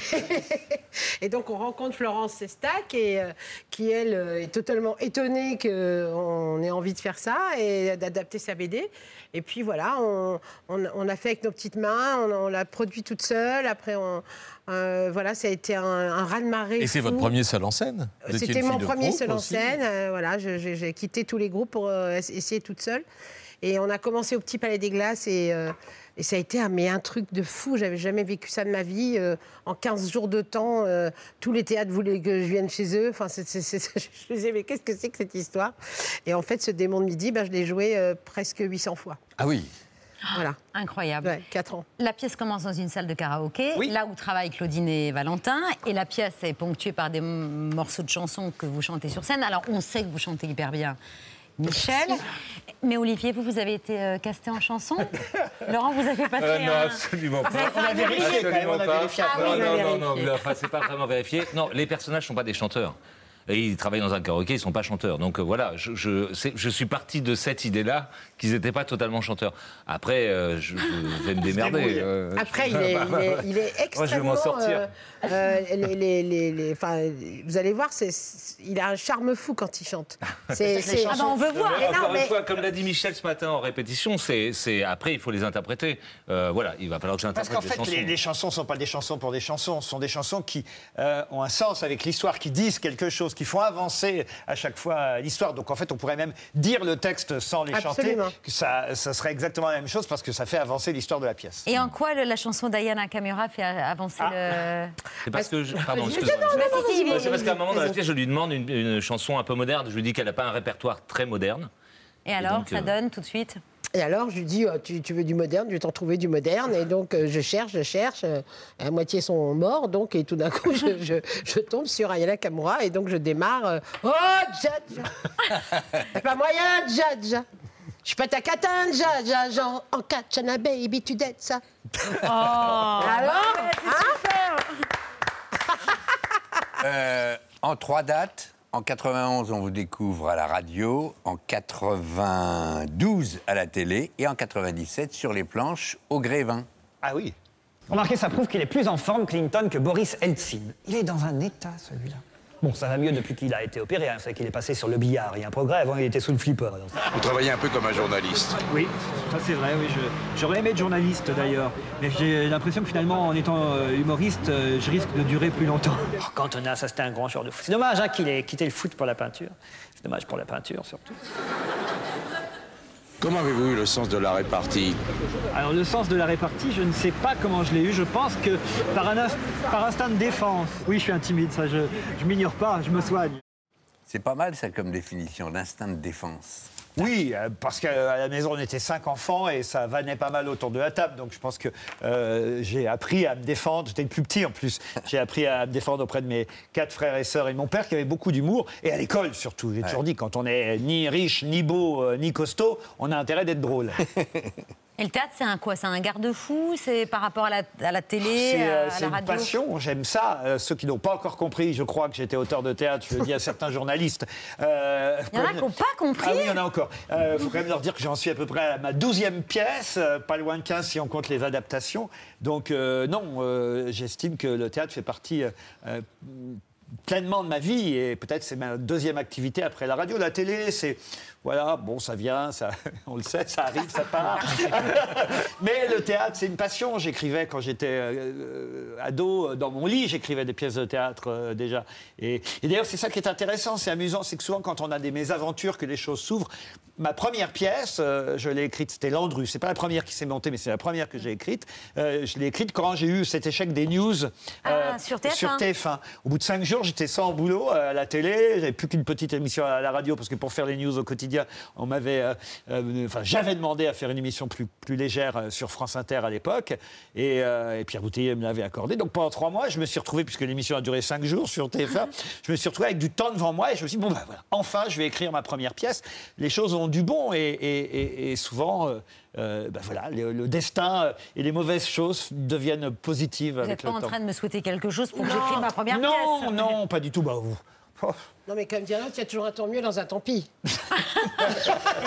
et donc on rencontre Florence Sestac et euh, qui elle euh, est totalement étonnée qu'on ait envie de faire ça et d'adapter sa BD. Et puis voilà, on, on- on a fait avec nos petites mains, on, on l'a produit toute seule. Après, on, euh, voilà, ça a été un, un raz-de-marée. Et c'est votre premier seul en scène? C'était mon premier seul en scène. euh, voilà, j'ai quitté tous les groupes pour euh, ess- essayer toute seule. Et on a commencé au Petit Palais des Glaces et, euh, et ça a été un, mais un truc de fou. J'avais jamais vécu ça de ma vie. Euh, en 15 jours de temps, euh, tous les théâtres voulaient que je vienne chez eux. Enfin, *laughs* je me disais, mais qu'est-ce que c'est que cette histoire? Et en fait, ce démon de midi, ben, je l'ai joué euh, presque 800 fois. Ah oui. Voilà. *gasps* Incroyable. Ouais, 4 ans. La pièce commence dans une salle de karaoké, là où travaillent Claudine et Valentin. Et la pièce est ponctuée par des morceaux de chansons que vous chantez sur scène. Alors, on sait que vous chantez hyper bien. Michel, mais Olivier, vous, vous avez été euh, casté en chanson *laughs* Laurent, vous avez passé Euh, non, un... absolument pas. un débrief Absolument on a pas. vérifié. Non, Ah oui, on a non, non, non, vérifié. enfin, c'est pas vraiment vérifié. Non, les personnages sont pas des chanteurs. Et ils travaillent dans un karaoké, ils sont pas chanteurs. Donc euh, voilà, je, je, c'est- je suis parti de cette idée-là qu'ils n'étaient pas totalement chanteurs. Après, euh, je, je vais me *laughs* démerder. euh, Après, je- il est, il est- il est extrêmement. Moi, je vais m'en sortir. Euh, euh, les- les- les- les- enfin, vous allez voir, c'est, il a un charme fou quand il chante. C'est, c'est- Ah ben, on veut voir. Mais non, Encore mais- une fois, comme l'a dit Michel ce matin en répétition, c'est, c'est après il faut les interpréter. Euh, voilà, il va falloir que Parce j'interprète qu'en fait, les chansons. les, les chansons ne sont pas des chansons pour des chansons, ce sont des chansons qui euh, ont un sens avec l'histoire, qui disent quelque chose, qui font avancer à chaque fois l'histoire. Donc en fait, on pourrait même dire le texte sans les Absolument. chanter, que ça, ça serait exactement la même chose parce que ça fait avancer l'histoire de la pièce. Et en quoi le- la chanson d'Ayana Kamura fait avancer le... C'est parce que je... Pardon, excusez-moi. C'est vas-y, c'est parce qu'à un moment dans la pièce, je lui demande une, une chanson un peu moderne. Je lui dis qu'elle n'a pas un répertoire très moderne. Et alors, donc, ça euh, donne tout de suite Et alors, je lui dis, euh, tu, tu veux du moderne, je vais t'en trouver du moderne. Et donc, euh, je cherche, je cherche. euh, à moitié sont morts, donc, et tout d'un coup, je, je- je tombe sur Ayana Kamura. Et donc, je démarre. euh, oh, Dja, Dja. C'est pas moyen, Dja, Dja. Je suis pas ta catane, Dja, Dja, genre, en katchana, baby, tu dettes ça. Oh Alors hein Euh, en trois dates. En 91, on vous découvre à la radio. En 92, à la télé. Et en 97, sur les planches, au Grévin. Ah oui. Remarquez, ça prouve qu'il est plus en forme, Clinton, que Boris Eltsine. Il est dans un état, celui-là. Bon, ça va mieux depuis qu'il a été opéré. Hein. Savez qu'il est passé sur le billard. Il y a un progrès. Avant, il était sous le flipper. donc. Vous travaillez un peu comme un journaliste. Oui, ça c'est vrai, oui. J'aurais aimé être journaliste d'ailleurs. Mais j'ai l'impression que finalement, en étant euh, humoriste, euh, je risque de durer plus longtemps. *laughs* Oh, Cantona, ça c'était un grand joueur de foot. C'est dommage hein, qu'il ait quitté le foot pour la peinture. C'est dommage pour la peinture surtout. Comment avez-vous eu le sens de la répartie Alors le sens de la répartie, je ne sais pas comment je l'ai eu. Je pense que par, un par instinct de défense. Oui, je suis un timide, ça je, je m'ignore pas, je me soigne. C'est pas mal, ça, comme définition, l'instinct de défense. Oui, euh, parce qu'à la maison, on était cinq enfants et ça vannait pas mal autour de la table. Donc je pense que euh, j'ai appris à me défendre. J'étais le plus petit en plus. J'ai appris à me défendre auprès de mes quatre frères et sœurs et de mon père qui avait beaucoup d'humour. Et à l'école surtout. J'ai toujours dit, quand on est ni riche, ni beau, euh, ni costaud, on a intérêt d'être drôle. *laughs* Et le théâtre, c'est un quoi? C'est un garde-fou? C'est par rapport à la, à la télé, C'est euh, une radio? passion, j'aime ça. Euh, ceux qui n'ont pas encore compris, je crois que j'étais auteur de théâtre, je le dis à certains journalistes. Euh, Il y en a qui n'ont pas compris. Ah oui, il y en a encore. Il faut quand même leur dire que j'en suis à peu près à ma douzième pièce, pas loin de 15 si on compte les adaptations. Donc non, j'estime que le théâtre fait partie pleinement de ma vie et peut-être c'est ma deuxième activité après la radio. La télé, c'est voilà, bon, ça vient, ça, *laughs* on le sait, ça arrive, ça part. *laughs* Mais le théâtre, c'est une passion. J'écrivais quand j'étais euh, ado dans mon lit, j'écrivais des pièces de théâtre euh, déjà. Et, et d'ailleurs, c'est ça qui est intéressant, c'est amusant, c'est que souvent quand on a des mésaventures, que les choses s'ouvrent. Ma première pièce, euh, je l'ai écrite, c'était Landru. C'est pas la première qui s'est montée, mais c'est la première que j'ai écrite. Euh, je l'ai écrite quand j'ai eu cet échec des news Ah, sur TF1. TF1. Au bout de cinq jours, jours, j'étais sans boulot à la télé. J'avais plus qu'une petite émission à la radio parce que pour faire les news au quotidien, on m'avait, euh, euh, enfin, j'avais demandé à faire une émission plus, plus légère euh, sur France Inter à l'époque. Et, et Pierre Bouteiller me l'avait accordé. Donc pendant trois mois, je me suis retrouvé, puisque l'émission a duré cinq jours sur TF1, *laughs* je me suis retrouvé avec du temps devant moi et je me suis dit, bon, bah, voilà, enfin, je vais écrire ma première pièce. Les choses ont du bon et, et- et- souvent, euh, bah, voilà, le, le destin et les mauvaises choses deviennent positives Vous n'êtes pas le en temps. train de me souhaiter quelque chose pour que Non. j'écrive ma première non, pièce non, pas du tout. Bah, vous. Oh. Non, mais comme dirait l'autre, il y a toujours un tant mieux dans un tant pis. *laughs*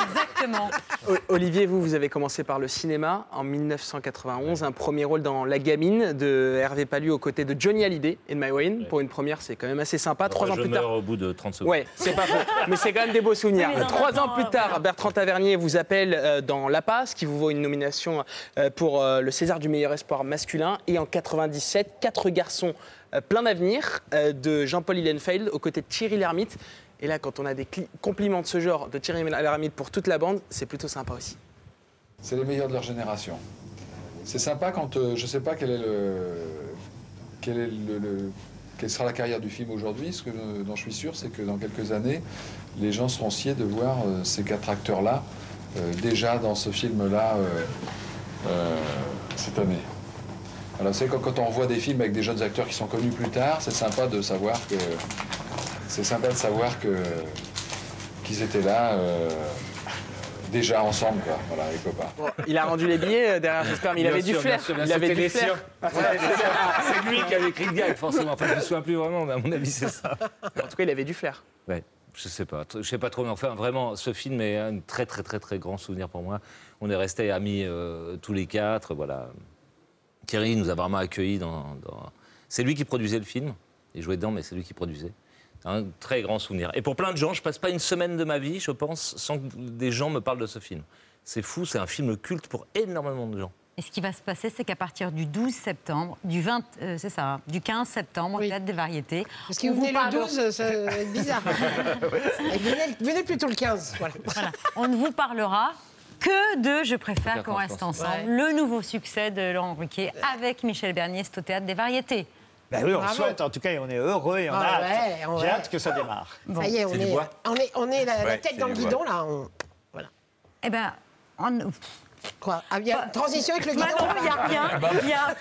Exactement. O- Olivier, vous, vous avez commencé par le cinéma en 1991, un premier rôle dans La Gamine de Hervé Palu aux côtés de Johnny Hallyday et de My Wayne. Pour une première, c'est quand même assez sympa. Trois ans je plus meurs tard. au bout de 30 secondes. Ouais, c'est pas faux. *laughs* Mais c'est quand même des beaux souvenirs. Oui, Trois ans temps, plus tard, voilà. Bertrand Tavernier vous appelle euh, dans La Passe, qui vous vaut une nomination euh, pour euh, le César du meilleur espoir masculin. Et en 97, Quatre garçons plein d'avenir euh, de Jean-Paul Hillenfeld aux côtés de Thierry Lhermitte. Et là, quand on a des compliments de ce genre de Thierry Lhermitte pour toute la bande, c'est plutôt sympa aussi. C'est les meilleurs de leur génération. C'est sympa quand euh, je ne sais pas quel est le, quel quelle sera la carrière du film aujourd'hui. Ce que, dont je suis sûr, c'est que dans quelques années, les gens seront sciés de voir euh, ces quatre acteurs-là euh, déjà dans ce film-là euh, euh, cette année. Alors, c'est quand, quand on voit des films avec des jeunes acteurs qui sont connus plus tard, c'est sympa de savoir que c'est sympa de savoir que qu'ils étaient là. euh, Déjà ensemble, quoi, voilà, les copains. Il a rendu les billets euh, derrière, j'espère, mais il Bien avait sûr, du flair. bien sûr, bien il avait du flair. C'est lui qui avait écrit le gag, forcément. Enfin, je me souviens plus vraiment, mais à mon avis, c'est ça. En tout cas, il avait du flair. Ouais, je sais pas, je sais pas trop, mais enfin, vraiment, ce film est un très, très, très, très grand souvenir pour moi. On est restés amis euh, tous les quatre, voilà. Thierry nous a vraiment accueillis dans. dans- C'est lui qui produisait le film. Il jouait dedans, mais c'est lui qui produisait. Un très grand souvenir. Et pour plein de gens, je passe pas une semaine de ma vie, je pense, sans que des gens me parlent de ce film. C'est fou, c'est un film culte pour énormément de gens. Et ce qui va se passer, c'est qu'à partir du 12 septembre, du 20, euh, c'est ça, hein, du 15 septembre, au Théâtre des Variétés. Parce que vous venez parle- le 12, ça va être bizarre. *laughs* Venez, venez plutôt le 15. Voilà. Voilà. On ne vous parlera que de Je préfère qu'on reste ensemble, Ouais. le nouveau succès de Laurent Ruquier avec Michel Bernier, c'est au Théâtre des Variétés. Ben oui, on Bravo. souhaite, en tout cas, et on est heureux et on Ah a hâte. ouais, J'ai ouais. hâte que ça démarre. Ça y est, on est, on est, on est la, tête dans le guidon, bois. là. on- Voilà. Eh ben, on... Quoi? Ah, il y a une transition avec le guidon? Bah non, il y a rien. Ah bah. Y a-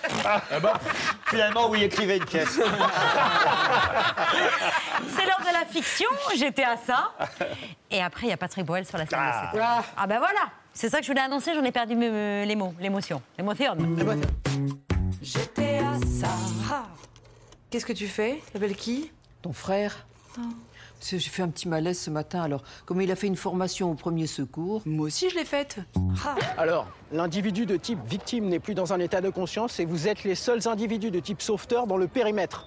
Ah bah, finalement, oui, écrivez une pièce. *laughs* C'est l'heure de la fiction, j'étais à ça. Et après, il y a Patrick Boel sur la scène Ah. de cette- Ah ben voilà, c'est ça que je voulais annoncer, j'en ai perdu les mots, l'émotion. L'émotion. J'étais à ça. Ah. Qu'est-ce que tu fais T'appelles qui? Ton frère J'ai fait un petit malaise ce matin, alors comme il a fait une formation au premier secours? Moi aussi je l'ai faite. Alors, l'individu de type victime n'est plus dans un état de conscience et vous êtes les seuls individus de type sauveteur dans le périmètre.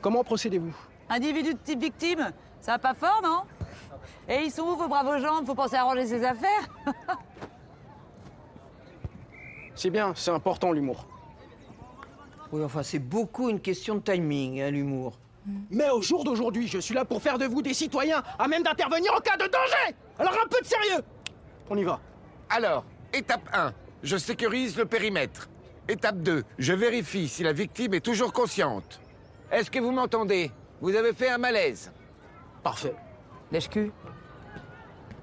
Comment procédez-vous? Individu de type victime, ça va pas fort, non? Et ils sont où vos braves gens Faut penser à ranger ses affaires *laughs* C'est bien, c'est important l'humour. Oui, enfin, c'est beaucoup une question de timing, hein, l'humour. Mais au jour d'aujourd'hui, je suis là pour faire de vous des citoyens à même d'intervenir en cas de danger Alors un peu de sérieux On y va. Alors, étape 1, je sécurise le périmètre. Étape 2, je vérifie si la victime est toujours consciente. Est-ce que vous m'entendez? Vous avez fait un malaise? Parfait. Lèche-cul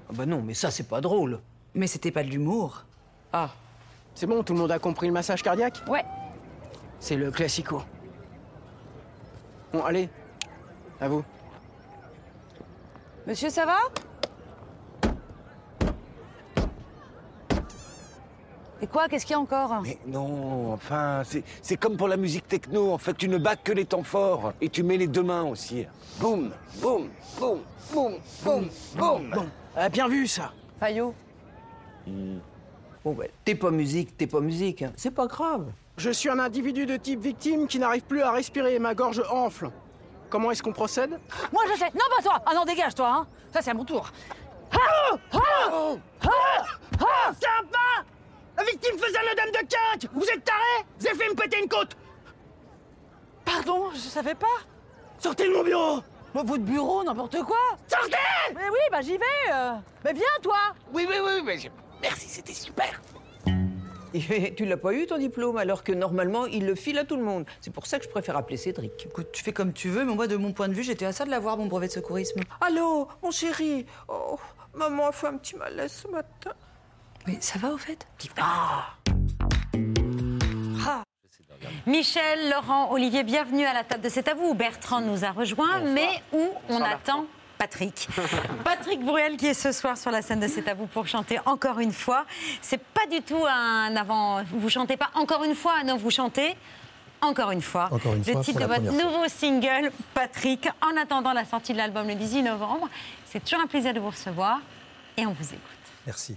Ah bah non, mais ça, c'est pas drôle. Mais c'était pas de l'humour. Ah, c'est bon, tout le monde a compris le massage cardiaque? Ouais. C'est le classico. Bon, allez, à vous. Monsieur, ça va? Et quoi Qu'est-ce qu'il y a encore Mais non, enfin, c'est- c'est comme pour la musique techno. En fait, tu ne bats que les temps forts. Et tu mets les deux mains aussi. Boum, boum, boum, boum, boum, boum. Ah, bien vu ça Fayot Bon, bah, t'es pas musique, t'es pas musique. hein. C'est pas grave. Je suis un individu de type victime qui n'arrive plus à respirer, ma gorge enfle. Comment est-ce qu'on procède? Moi, je sais. Non, pas toi Ah non, dégage, toi, hein Ça, c'est à mon tour. Ah Ah Ah Ah Sympa La victime faisait un œdème de quinte Vous êtes taré? Vous avez fait me péter une côte Pardon, je savais pas. Sortez de mon bureau votre bureau, n'importe quoi Sortez Mais oui, bah j'y vais euh. Mais viens, toi Oui, oui, oui, mais je- merci, c'était super. Et *laughs* tu l'as pas eu ton diplôme alors que normalement il le file à tout le monde. C'est pour ça que je préfère appeler Cédric. Écoute, tu fais comme tu veux, mais moi, de mon point de vue, j'étais à ça de l'avoir, mon brevet de secourisme. Allô, mon chéri. Oh, maman a fait un petit malaise ce matin. Mais ça va au fait Michel, Laurent, Olivier, bienvenue à la table de C'est à vous où Bertrand nous a rejoint, mais où on attend Patrick. *laughs* Patrick Bruel qui est ce soir sur la scène de C'est à vous pour chanter encore une fois. C'est pas du tout un avant. Vous chantez pas encore une fois, non, vous chantez. Encore une fois, Encore une le fois, titre de votre fois. nouveau single, Patrick, en attendant la sortie de l'album le 18 novembre. C'est toujours un plaisir de vous recevoir et on vous écoute. Merci.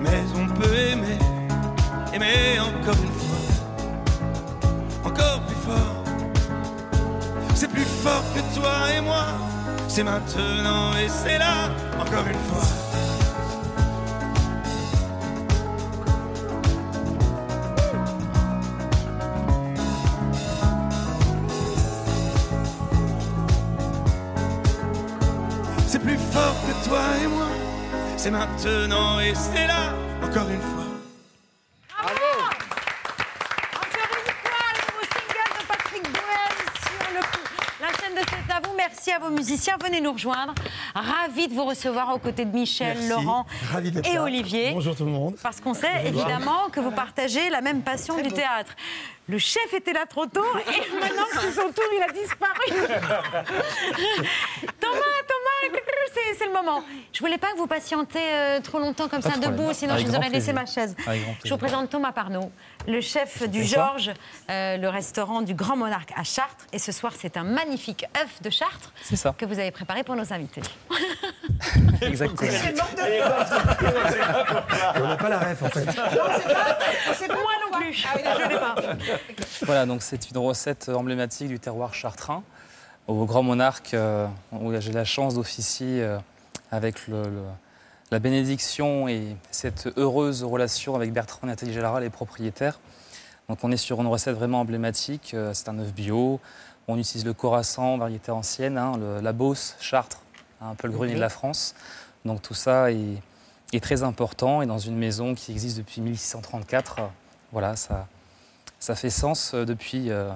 mais on peut aimer, aimer encore une fois, encore plus fort. C'est plus fort que toi et moi, c'est maintenant et c'est là, encore une fois. C'est maintenant et c'est là, encore une fois. single de Patrick Bruel sur le- la chaîne de C'est à vous. Merci à vos musiciens. Venez nous rejoindre. Ravi de vous recevoir aux côtés de Michel, Merci. Laurent et là. Olivier. Bonjour tout le monde. Parce qu'on sait Bonjour. évidemment que vous partagez la même passion du théâtre. Le chef était là trop tôt et maintenant que c'est son tour, il a disparu. *laughs* Thomas, Thomas, c'est- c'est le moment. Je voulais pas que vous patientez euh, trop longtemps comme Pas ça de debout, problème. sinon Avec je vous aurais laissé ma chaise. Je vous présente Thomas Parnot, le chef du. Georges, euh, le restaurant du Grand Monarque à Chartres. Et ce soir, c'est un magnifique œuf de Chartres ça. que vous avez préparé pour nos invités. *laughs* Exactement. On n'a pas la ref en fait. C'est moi non plus. Je l'ai pas. Voilà, donc c'est une recette emblématique du terroir chartrain. Au Grand Monarque, euh, où j'ai la chance d'officier euh, avec le- le- la bénédiction et cette heureuse relation avec Bertrand et Nathalie Gélara, les propriétaires. Donc on est sur une recette vraiment emblématique. euh, C'est un œuf bio. On utilise le corassan, variété ancienne, hein, le- la Beauce, Chartres, un peu le grenier de la France. Donc tout ça est, est très important et dans une maison qui existe depuis 1634, euh, voilà, ça, ça fait sens euh, depuis, euh,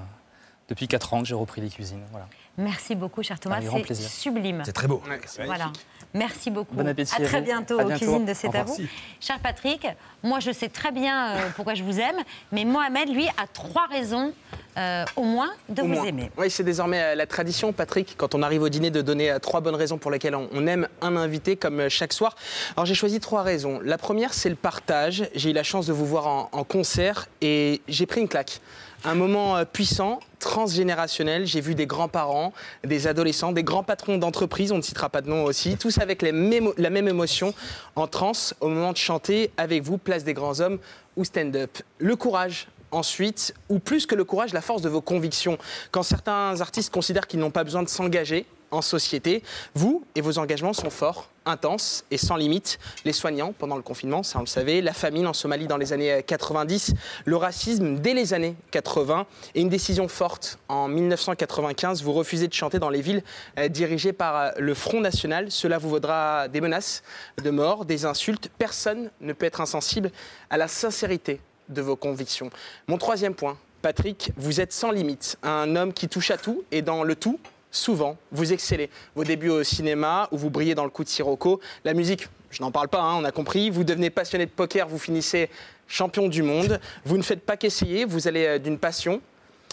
depuis 4 ans que j'ai repris les cuisines. Voilà. Merci beaucoup, cher Thomas. C'est plaisir. sublime. C'est très beau. Ouais, c'est Voilà. Merci beaucoup. Bon appétit À très bientôt À aux bientôt. cuisines de C'est à vous. Cher Patrick, moi je sais très bien euh, pourquoi je vous aime, mais Mohamed, lui, a trois raisons euh, au moins de Au vous moins. aimer. Oui, c'est désormais euh, la tradition, Patrick, quand on arrive au dîner, de donner trois bonnes raisons pour lesquelles on aime un invité, comme chaque soir. Alors j'ai choisi trois raisons. La première, c'est le partage. J'ai eu la chance de vous voir en, en concert et j'ai pris une claque. Un moment euh, puissant, transgénérationnel. J'ai vu des grands-parents, des adolescents, des grands patrons d'entreprise, on ne citera pas de nom aussi, tous avec la même émotion en transe au moment de chanter avec vous, place des grands hommes ou stand-up. Le courage, ensuite, ou plus que le courage, la force de vos convictions. Quand certains artistes considèrent qu'ils n'ont pas besoin de s'engager en société, vous et vos engagements sont forts, intenses et sans limite. Les soignants pendant le confinement, ça on le savait, la famine en Somalie dans les années 90, le racisme dès les années 80 et une décision forte en 1995, vous refusez de chanter dans les villes euh, dirigées par euh, le Front National. Cela vous vaudra des menaces de mort, des insultes. Personne ne peut être insensible à la sincérité de vos convictions. Mon troisième point, Patrick, vous êtes sans limite, un homme qui touche à tout et dans le tout, souvent, vous excellez. Vos débuts au cinéma, où vous brillez dans le coup de Sirocco, la musique, je n'en parle pas, hein, on a compris, vous devenez passionné de poker, vous finissez champion du monde, vous ne faites pas qu'essayer, vous allez euh, d'une passion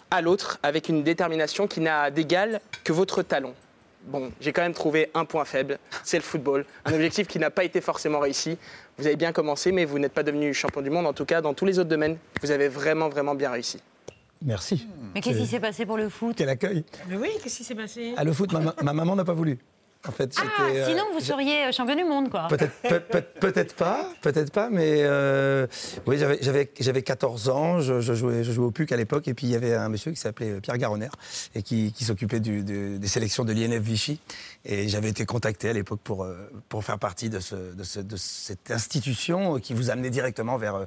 à l'autre avec une détermination qui n'a d'égal que votre talent. Bon, j'ai quand même trouvé un point faible, c'est le football. Un objectif qui n'a pas été forcément réussi. Vous avez bien commencé, mais vous n'êtes pas devenu champion du monde. En tout cas, dans tous les autres domaines, vous avez vraiment, vraiment bien réussi. Merci. Mais qu'est-ce qui s'est passé pour le foot? Quel accueil. Mais oui, qu'est-ce qui s'est passé? Ah, le foot, ma, ma- ma maman n'a pas voulu. En fait, Ah, euh, sinon vous seriez euh, champion du monde, quoi. Peut-être peut, peut- peut-être pas, peut-être pas, mais euh, oui, j'avais- j'avais j'avais 14 ans, je, je jouais, je jouais au PUC à l'époque, et puis il y avait un monsieur qui s'appelait Pierre Garonner, et qui, qui s'occupait des sélections de l'INF Vichy, et j'avais été contacté à l'époque pour, pour faire partie de, ce, de, ce- de cette institution qui vous amenait directement vers,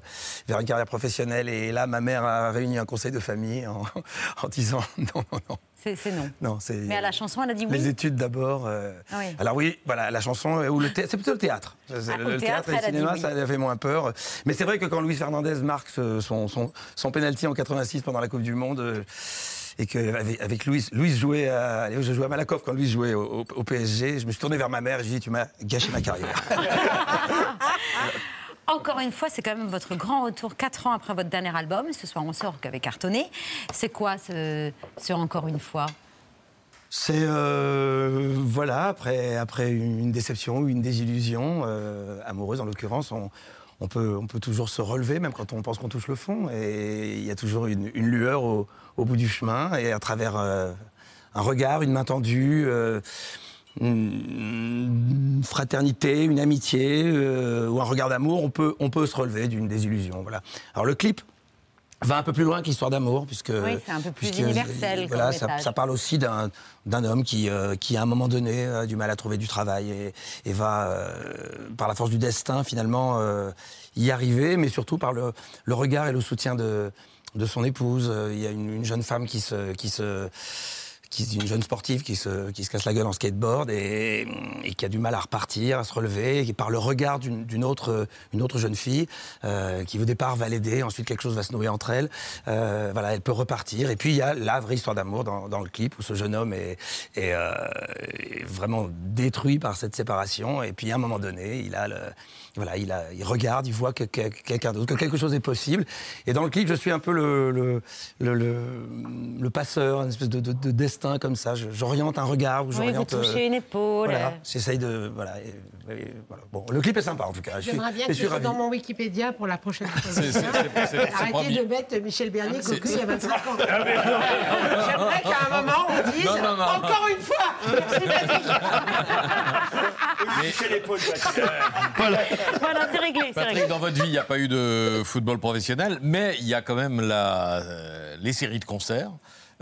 vers une carrière professionnelle, et là, ma mère a réuni un conseil de famille en, *laughs* en disant non, non, non. C'est non. Non, c'est Mais à la chanson, elle a dit oui. les études d'abord. euh, oui. Alors oui, voilà, la chanson euh, ou le thé- c'est plutôt le théâtre. Ah, le, théâtre, et le cinéma, oui. ça fait moins peur. Mais c'est vrai que quand Luis Fernandez marque son, son, son penalty en 86 pendant la Coupe du Monde. euh, et qu'avec avec Luis, Luis jouait à, je jouais à Malakoff quand Luis jouait au, au- au PSG, je me suis tourné vers ma mère et je lui ai dit Tu m'as gâché ma carrière. *laughs* Encore une fois, c'est quand même votre grand retour, 4 ans après votre dernier album. Ce soir, on sort qu'avec cartonné. C'est quoi ce, ce encore une fois? C'est euh, voilà après après une déception ou une désillusion euh, amoureuse en l'occurrence, on, peut on peut toujours se relever même quand on pense qu'on touche le fond et il y a toujours une, lueur au, bout du chemin et à travers euh, un regard, une main tendue. Fraternité, une amitié euh, ou un regard d'amour, on peut, on peut se relever d'une désillusion. Voilà. Alors le clip va un peu plus loin qu'Histoire d'amour, puisque... Oui, c'est un peu plus universel euh, comme ça, parle aussi d'un d'un homme qui, euh, qui, à un moment donné, a du mal à trouver du travail et, et va, euh, par la force du destin, finalement, euh, y arriver, mais surtout par le, le regard et le soutien de, de son épouse. Euh, Il y a une, une jeune femme qui se... Qui se qui est une jeune sportive qui se, qui se casse la gueule en skateboard et, et qui a du mal à repartir, à se relever, et par le regard d'une autre, une autre jeune fille, euh, qui au départ va l'aider, ensuite quelque chose va se nouer entre elles, euh, voilà, elle peut repartir. Et puis il y a la vraie histoire d'amour dans, dans le clip où ce jeune homme est, est, euh, vraiment détruit par cette séparation. Et puis à un moment donné, il a le, voilà, il, a, il regarde, il voit que, que- quelqu'un d'autre, que quelque chose est possible. Et dans le clip, je suis un peu le, le, le, le- le passeur, une espèce de, de- de destin comme ça. J'oriente un regard ou Oui, vous j'oriente. euh, touchez une épaule. Voilà, j'essaye de. Voilà, et- et voilà. Bon, le clip est sympa en tout cas. J'aimerais bien je que suis tu sois dans mon Wikipédia pour la prochaine *laughs* c'est Arrêtez promis. de mettre Michel Bernier cocu il y a 25 ans. Ah. J'aimerais qu'à un moment on dise Non, non, non. encore une fois. Merci Patrick. *laughs* Voilà, c'est réglé, c'est Patrick, réglé. dans votre vie, il n'y a pas eu de football professionnel, mais il y a quand même la, euh, les séries de concerts.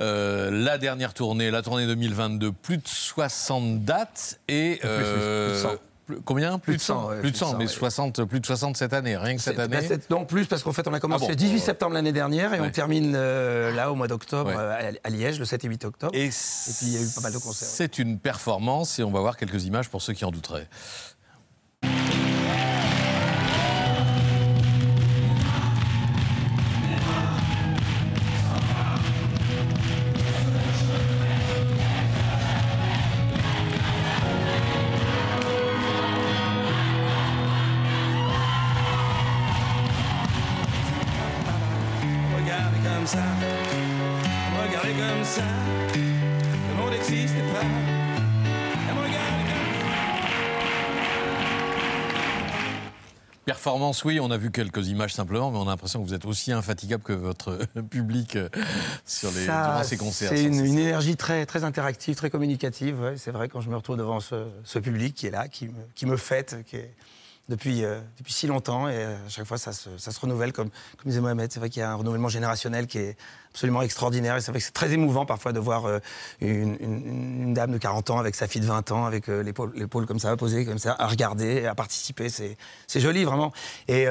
Euh, la dernière tournée, la tournée 2022, plus de 60 dates et Plus, plus, plus de 100. plus- combien plus, de 100, ouais, plus de 100, mais ouais. 60, plus de 60 cette année, rien que cette année. bah, non, plus parce qu'en fait, on a commencé Ah bon le 18 septembre l'année dernière et Ouais. on termine euh, là au mois d'octobre euh, à Liège, le 7 et 8 octobre. Et, puis il y a eu pas mal de concerts. C'est une performance et on va voir quelques images pour ceux qui en douteraient. Performance, oui, on a vu quelques images simplement, mais on a l'impression que vous êtes aussi infatigable que votre *laughs* public euh, sur les, Ça, durant ces concerts. C'est une, une énergie très, très interactive, très communicative. ouais. c'est vrai quand je me retrouve devant ce, ce public qui est là, qui me, qui me fête, qui est depuis, euh, depuis si longtemps. Et euh, à chaque fois, ça se, renouvelle, comme, disait Mohamed. C'est vrai qu'il y a un renouvellement générationnel qui est absolument extraordinaire. Et c'est vrai que c'est très émouvant parfois de voir euh, une, dame de 40 ans avec sa fille de 20 ans, avec l'épaule comme ça, posée comme ça, à regarder, à participer. C'est joli, vraiment. Et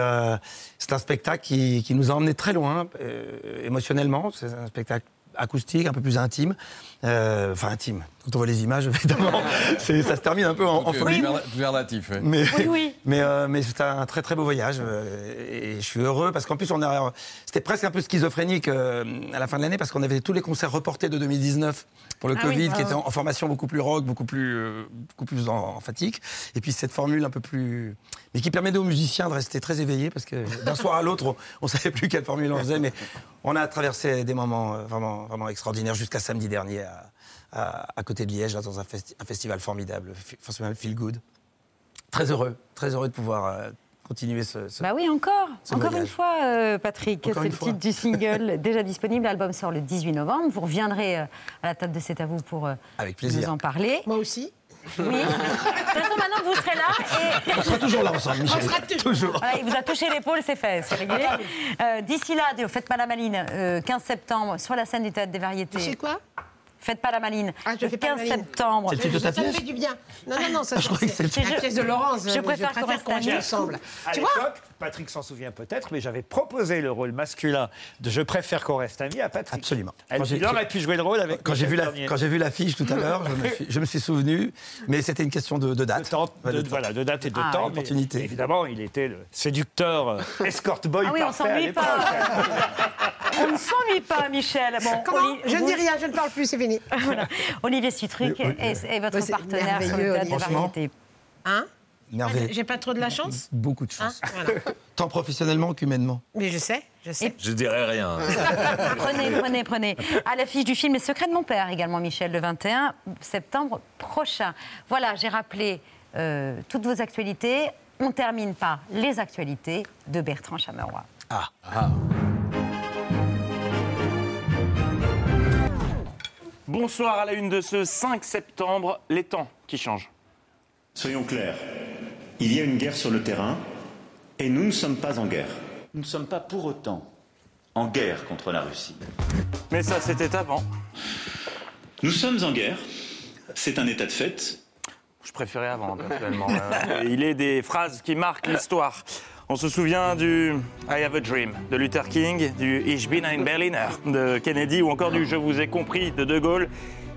c'est un spectacle qui, qui nous a emmenés très loin, émotionnellement. C'est un spectacle acoustique, un peu plus intime. Euh, Enfin, intime. Quand on voit les images, *laughs* évidemment, *laughs* c'est- ça se termine un peu en, en euh, folie. superlatif, ouais. Mais, Oui, oui. *laughs* mais, euh, mais c'était un très très beau voyage euh, et je suis heureux parce qu'en plus on a, c'était presque un peu schizophrénique euh, à la fin de l'année parce qu'on avait tous les concerts reportés de 2019 pour le Ah oui. Covid qui Ah était en, formation beaucoup plus rock, beaucoup plus, euh, beaucoup plus en, en fatigue et puis cette formule un peu plus, mais qui permettait aux musiciens de rester très éveillés parce que d'un soir à l'autre on, on savait plus quelle formule on faisait mais on a traversé des moments vraiment vraiment extraordinaires jusqu'à samedi dernier à, côté de Liège là, dans un, festi- un festival formidable, festival Feel Good. Très heureux, très heureux de pouvoir euh, continuer ce. ce- Bah oui, encore. Encore voyage. une fois, euh, Patrick. C'est le fois. titre du single *laughs* déjà disponible. L'album sort le 18 novembre. Vous reviendrez euh, à la table de C'est à vous pour euh, Avec plaisir. nous en parler. Moi aussi. Oui. De toute façon, maintenant que vous serez là. Et... On sera toujours là ensemble, Michel. On sera toujours. Voilà, il vous a touché l'épaule, c'est fait, c'est réglé. Euh, D'ici là, faites pas la maline, euh, 15 septembre, sur la scène du Théâtre des Variétés. C'est quoi? Faites pas la maline. Ah, je le fais pas 15 la maline. septembre. C'est le titre de ta Ça me pièce fait du bien. Non, non, non, ça, Ah, je croyais que c'est la pièce de Laurence. Je mais préfère qu'on reste qu'on reste amis. ensemble. À Tu vois l'époque, Patrick s'en souvient peut-être, mais j'avais proposé le rôle masculin de Je préfère qu'on reste amis à Patrick. Absolument. Elle dit, aurait pu jouer le rôle avec Quand j'ai vu, la, Bernier. quand j'ai vu l'affiche tout à *laughs* l'heure, je, me suis- je me suis souvenu, mais c'était une question de, de date. De temps, de- voilà, de date et de Ah, temps. opportunité. évidemment, il était le séducteur euh, escort boy Ah oui, on parfait à s'ennuie l'époque. *laughs* on ne s'ennuie pas, Michel. Bon, Comment Oli- Je ne dis rien, je ne parle plus, c'est fini. *laughs* Voilà. Olivier Citruc Mais- est, est votre partenaire sur le Théâtre Franchement. Variétés. Hein Merveilleux. J'ai pas trop de la chance Beaucoup de chance. Hein Voilà. *laughs* Tant professionnellement qu'humainement. Mais je sais, je sais. Je dirais rien. *laughs* Prenez, prenez, prenez. À l'affiche du film Les Secrets de mon père également, Michel, le 21 septembre prochain. Voilà, j'ai rappelé euh, toutes vos actualités. On termine par les actualités de Bertrand Chameroy. Ah. Bonsoir à la une de ce 5 septembre, les temps qui changent. Soyons clairs, il y a une guerre sur le terrain et nous ne sommes pas en guerre. Nous ne sommes pas pour autant en guerre contre la Russie. Mais ça, c'était avant. Nous sommes en guerre, c'est un état de fait. Je préférais avant, personnellement. Euh, il est des phrases qui marquent l'histoire. On se souvient du I Have a Dream de Luther King, du Ich bin ein Berliner de Kennedy ou encore du Je vous ai compris de De Gaulle.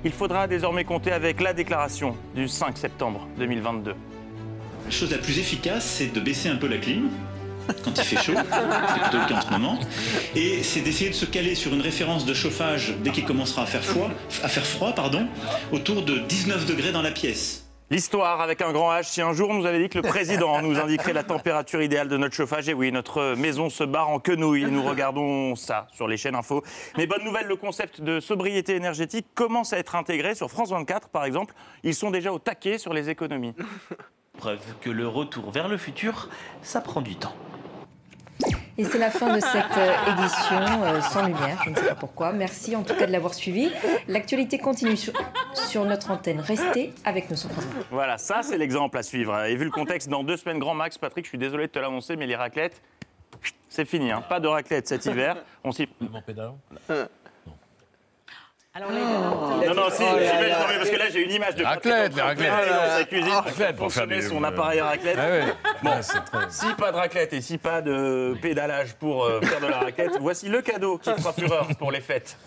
Il faudra désormais compter avec la déclaration du 5 septembre 2022. La chose la plus efficace, c'est de baisser un peu la clim quand il fait chaud, *laughs* c'est plutôt le cas en ce moment, et c'est d'essayer de se caler sur une référence de chauffage dès qu'il commencera à faire froid, à faire froid pardon, autour de 19 degrés dans la pièce. L'histoire avec un grand H, si un jour nous avait dit que le président nous indiquerait la température idéale de notre chauffage, et oui, notre maison se barre en quenouille nous regardons ça sur les chaînes info. Mais bonne nouvelle, le concept de sobriété énergétique commence à être intégré sur France 24 par exemple. Ils sont déjà au taquet sur les économies. Preuve que le retour vers le futur, ça prend du temps. Et c'est la fin de cette euh, édition euh, sans lumière, je ne sais pas pourquoi. Merci en tout cas de l'avoir suivi. L'actualité continue sur, sur notre antenne. Restez avec nous sur France 24. Voilà, ça c'est l'exemple à suivre. Et vu le contexte, dans deux semaines grand max, Patrick, je suis désolé de te l'annoncer, mais les raclettes, c'est fini. hein. Pas de raclette cet hiver. On s'y... Alors, Non, non, si, Oh j'y là vais, là. non, mais parce que là, j'ai une image de Raclette, raclettes. pédaler dans sa cuisine Ah, pour raclette pour faire des- son appareil à raclette. Ah ouais. Bon, Ouais, très- si pas de raclette et si pas de pédalage pour euh, faire de la raclette, voici le cadeau qui fera fureur pour les fêtes.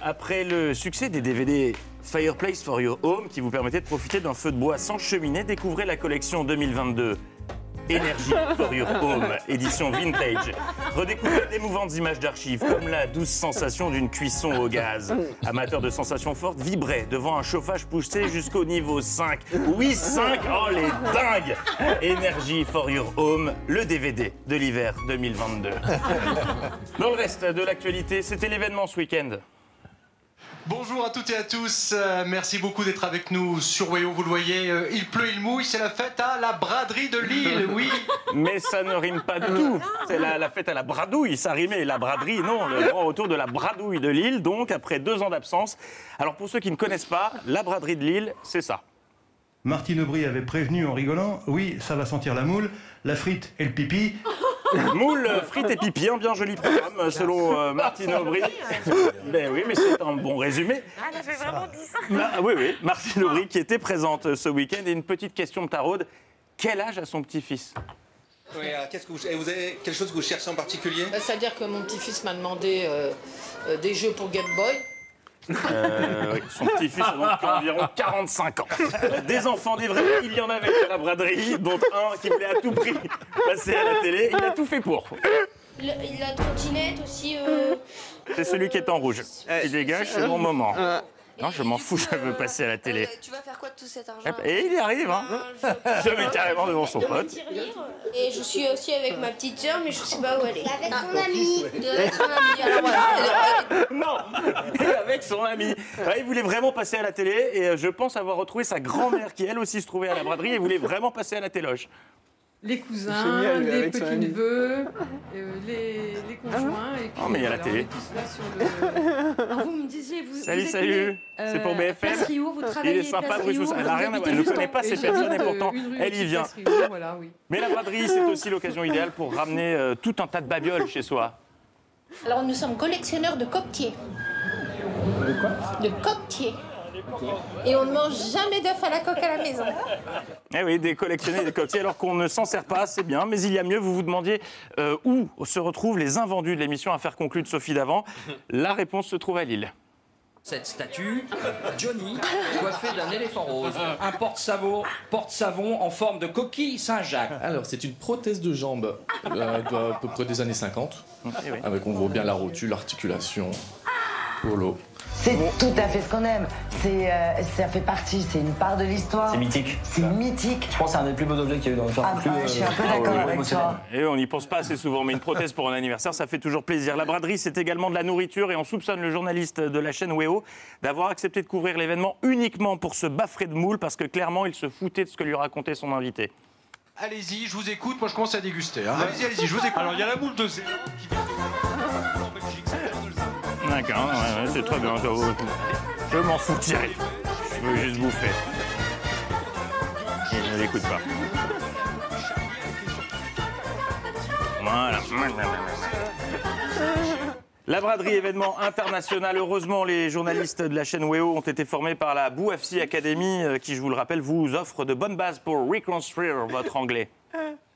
Après le succès des DVD Fireplace for Your Home, qui vous permettait de profiter d'un feu de bois sans cheminée, découvrez la collection 2022 Energy for Your Home, édition vintage. Redécouvrez d'émouvantes images d'archives, comme la douce sensation d'une cuisson au gaz. Amateur de sensations fortes, vibrez devant un chauffage poussé jusqu'au niveau 5. Oui, 5 Oh, les dingues Energy for Your Home, le DVD de l'hiver 2022. Dans le reste de l'actualité, c'était l'événement ce week-end. Bonjour à toutes et à tous, euh, merci beaucoup d'être avec nous sur Wayo, vous le voyez, euh, il pleut, il mouille, c'est la fête à la braderie de Lille, oui. *laughs* Mais ça ne rime pas du tout. C'est la, la fête à la bradouille, ça rimait. La braderie, non. Le grand retour de la bradouille de Lille, donc après deux ans d'absence. Alors pour ceux qui ne connaissent pas, la braderie de Lille, c'est ça. Martine Aubry avait prévenu en rigolant Oui, ça va sentir la moule, la frite et le pipi. Moule, frites et pipi, un bien joli programme selon euh, Martine Aubry. Ben oui, mais c'est un bon résumé. Ah, fait vraiment dit ça. Ma- oui, oui, Martine Aubry qui était présente ce week-end. Et une petite question de taraude. Quel âge a son petit-fils? Oui, qu'est-ce que vous, et vous avez quelque chose que vous cherchez en particulier? Bah, C'est-à-dire que mon petit-fils m'a demandé euh, euh, des jeux pour Game Boy. Euh, Son petit-fils a donc environ 45 ans. Des enfants, des vrais, il y en avait à la braderie, dont un qui voulait à tout prix passer à la télé. Il a tout fait pour. La, la trottinette aussi. euh, C'est celui qui est en rouge. Il dégage, c'est mon moment. Non, je m'en *laughs* fous, je veux passer à la télé. tu vas faire quoi de tout cet argent Et il y arrive, hein. Je *laughs* mets carrément devant son pote. Et je suis aussi avec ma petite sœur, mais je sais pas où elle est. Avec son ami. Avec son ami. Alors voilà. Non Et avec son ami. Ouais, il voulait vraiment passer à la télé et euh, je pense avoir retrouvé sa grand-mère qui elle aussi se trouvait à la braderie et voulait vraiment passer à la téloge. Les cousins, Génial, les petits-neveux, euh, les, les conjoints. Et puis, Oh, mais il y a la télé. le- *laughs* Alors, vous me disiez, vous. Salut, vous êtes salut. C'est pour euh, BFM. Rio, vous Il travaillez est sympa, Bruce Rio. Elle rien à Elle ne connaît pas ces personnes et pourtant, elle y vient. Place Rio, voilà, oui. Mais la braderie, c'est aussi l'occasion idéale pour ramener euh, tout un tas de babioles chez soi. Alors nous sommes collectionneurs de coquetiers. De quoi? De coquetiers. Et on ne mange jamais d'œufs à la coque à la maison. Eh oui, des collectionnés des cocktails alors qu'on ne s'en sert pas, c'est bien. Mais il y a mieux, vous vous demandiez euh, où se retrouvent les invendus de l'émission à faire conclure de Sophie Davant. La réponse se trouve à Lille. Cette statue, Johnny, coiffé d'un éléphant rose. Un porte-savon porte en forme de coquille Saint-Jacques. Alors, c'est une prothèse de jambe euh, à peu près des années 50. Avec, on voit bien la rotule, l'articulation, polo. C'est tout à fait ce qu'on aime. C'est, euh, ça fait partie, c'est une part de l'histoire. C'est mythique. C'est mythique. Je pense que c'est un des plus beaux objets qu'il y a eu dans le film. Ah bah, je suis un peu d'accord avec toi. Et on n'y pense pas assez souvent, mais une prothèse pour un anniversaire, ça fait toujours plaisir. La braderie, c'est également de la nourriture et on soupçonne le journaliste de la chaîne Weo d'avoir accepté de couvrir l'événement uniquement pour se baffrer de moule parce que clairement, il se foutait de ce que lui racontait son invité. Allez-y, je vous écoute, moi je commence à déguster. hein. Allez-y, allez-y, je vous écoute. Alors il y a la moule de zéro qui vient de c'est très bien. Je, m'en fous direct. Je veux juste bouffer. Je ne l'écoute pas. Voilà. La braderie événement international. Heureusement, les journalistes de la chaîne WEO ont été formés par la BouFC Academy, euh, qui, je vous le rappelle, vous offre de bonnes bases pour reconstruire votre anglais.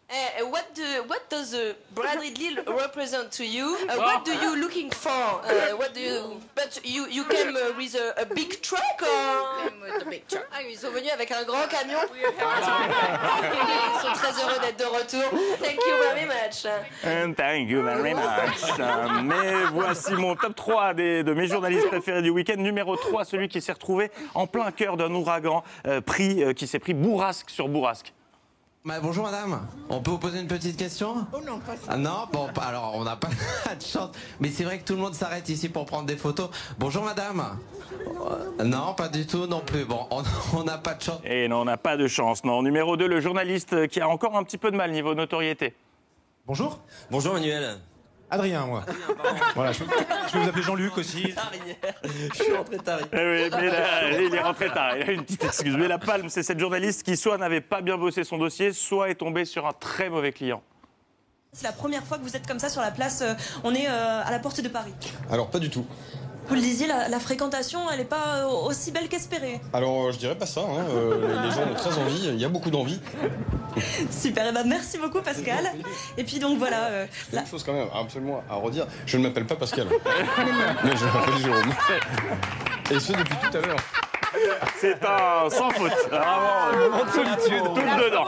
Uh, what, do, what does uh, Bradley Lille *laughs* represent to you? Uh, what do you looking for? Uh, what do you, but you, you came uh, with a, a big truck or? with a big truck. Ah, ils sont venus avec un grand camion. ils sont très heureux d'être de retour. Thank you very much. And thank you very much. Mais voici mon top 3 des- de mes journalistes préférés du week-end. Numéro 3, celui qui s'est retrouvé en plein cœur d'un ouragan euh, pris, euh, qui s'est pris bourrasque sur bourrasque. Bah, bonjour madame, on peut vous poser une petite question? Oh non, pas Ah non Bon, bah, alors on n'a pas *laughs* de chance. Mais c'est vrai que tout le monde s'arrête ici pour prendre des photos. Bonjour madame Euh, Non, pas du tout non plus. Bon, on- *laughs* n'a pas de chance. Et non, on n'a pas de chance. Non. Numéro 2, le journaliste qui a encore un petit peu de mal niveau notoriété. Bonjour. Bonjour Manuel. Adrien, moi. voilà, je peux, vous appeler Jean-Luc aussi. Je suis rentré tard. Eh oui, mais là, il est rentré tard, il a une petite excuse. Mais la palme, c'est cette journaliste qui soit n'avait pas bien bossé son dossier, soit est tombée sur un très mauvais client. C'est la première fois que vous êtes comme ça sur la place. euh, on est euh, à la porte de Paris. Alors, pas du tout. Vous le disiez, la, la fréquentation, elle n'est pas euh, aussi belle qu'espérée. Alors, euh, je dirais pas ça. hein, euh, les gens ont très envie, il y a beaucoup d'envie. *laughs* Super, et ben merci beaucoup Pascal. Et puis donc voilà. euh, Il y a une chose quand même absolument à redire. Je ne m'appelle pas Pascal. *laughs* Mais je m'appelle Jérôme. Et ce depuis tout à l'heure. C'est un sans faute. Vraiment, un moment de solitude, tout dedans.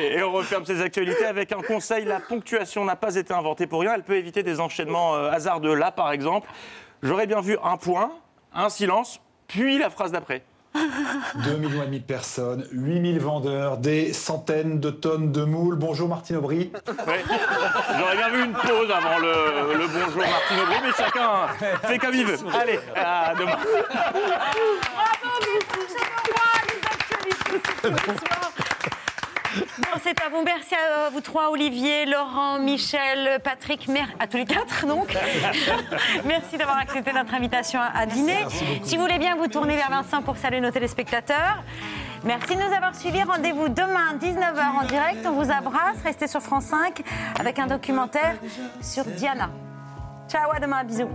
Et, et on referme ces actualités avec un conseil. La ponctuation n'a pas été inventée pour rien. Elle peut éviter des enchaînements euh, hasardeux. Là, par exemple, j'aurais bien vu un point, un silence, puis la phrase d'après. 2 millions et demi de personnes, 8000 vendeurs, des centaines de tonnes de moules. Bonjour Martine Aubry. J'aurais bien vu une pause avant le, le bonjour Martine Aubry, mais chacun fait comme il veut. Allez, à demain. Bravo, moi, les actualités, les soirs. Bon, c'est à vous. Merci à vous trois, Olivier, Laurent, Michel, Patrick, mer- à tous les quatre donc. *laughs* Merci d'avoir accepté notre invitation à, dîner. Si vous voulez bien vous tourner vers Vincent pour saluer nos téléspectateurs. Merci de nous avoir suivis. Rendez-vous demain 19h en direct. On vous abrace. Restez sur France 5 avec un documentaire sur Diana. Ciao, à demain. Bisous.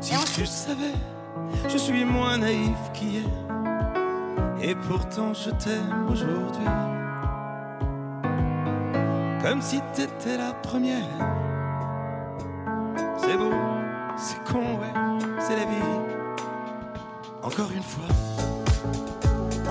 Si tu savais, je suis moins naïf qu'hier. Et pourtant je t'aime aujourd'hui. Comme si t'étais la première. C'est beau, c'est con, ouais, c'est la vie. Encore une fois,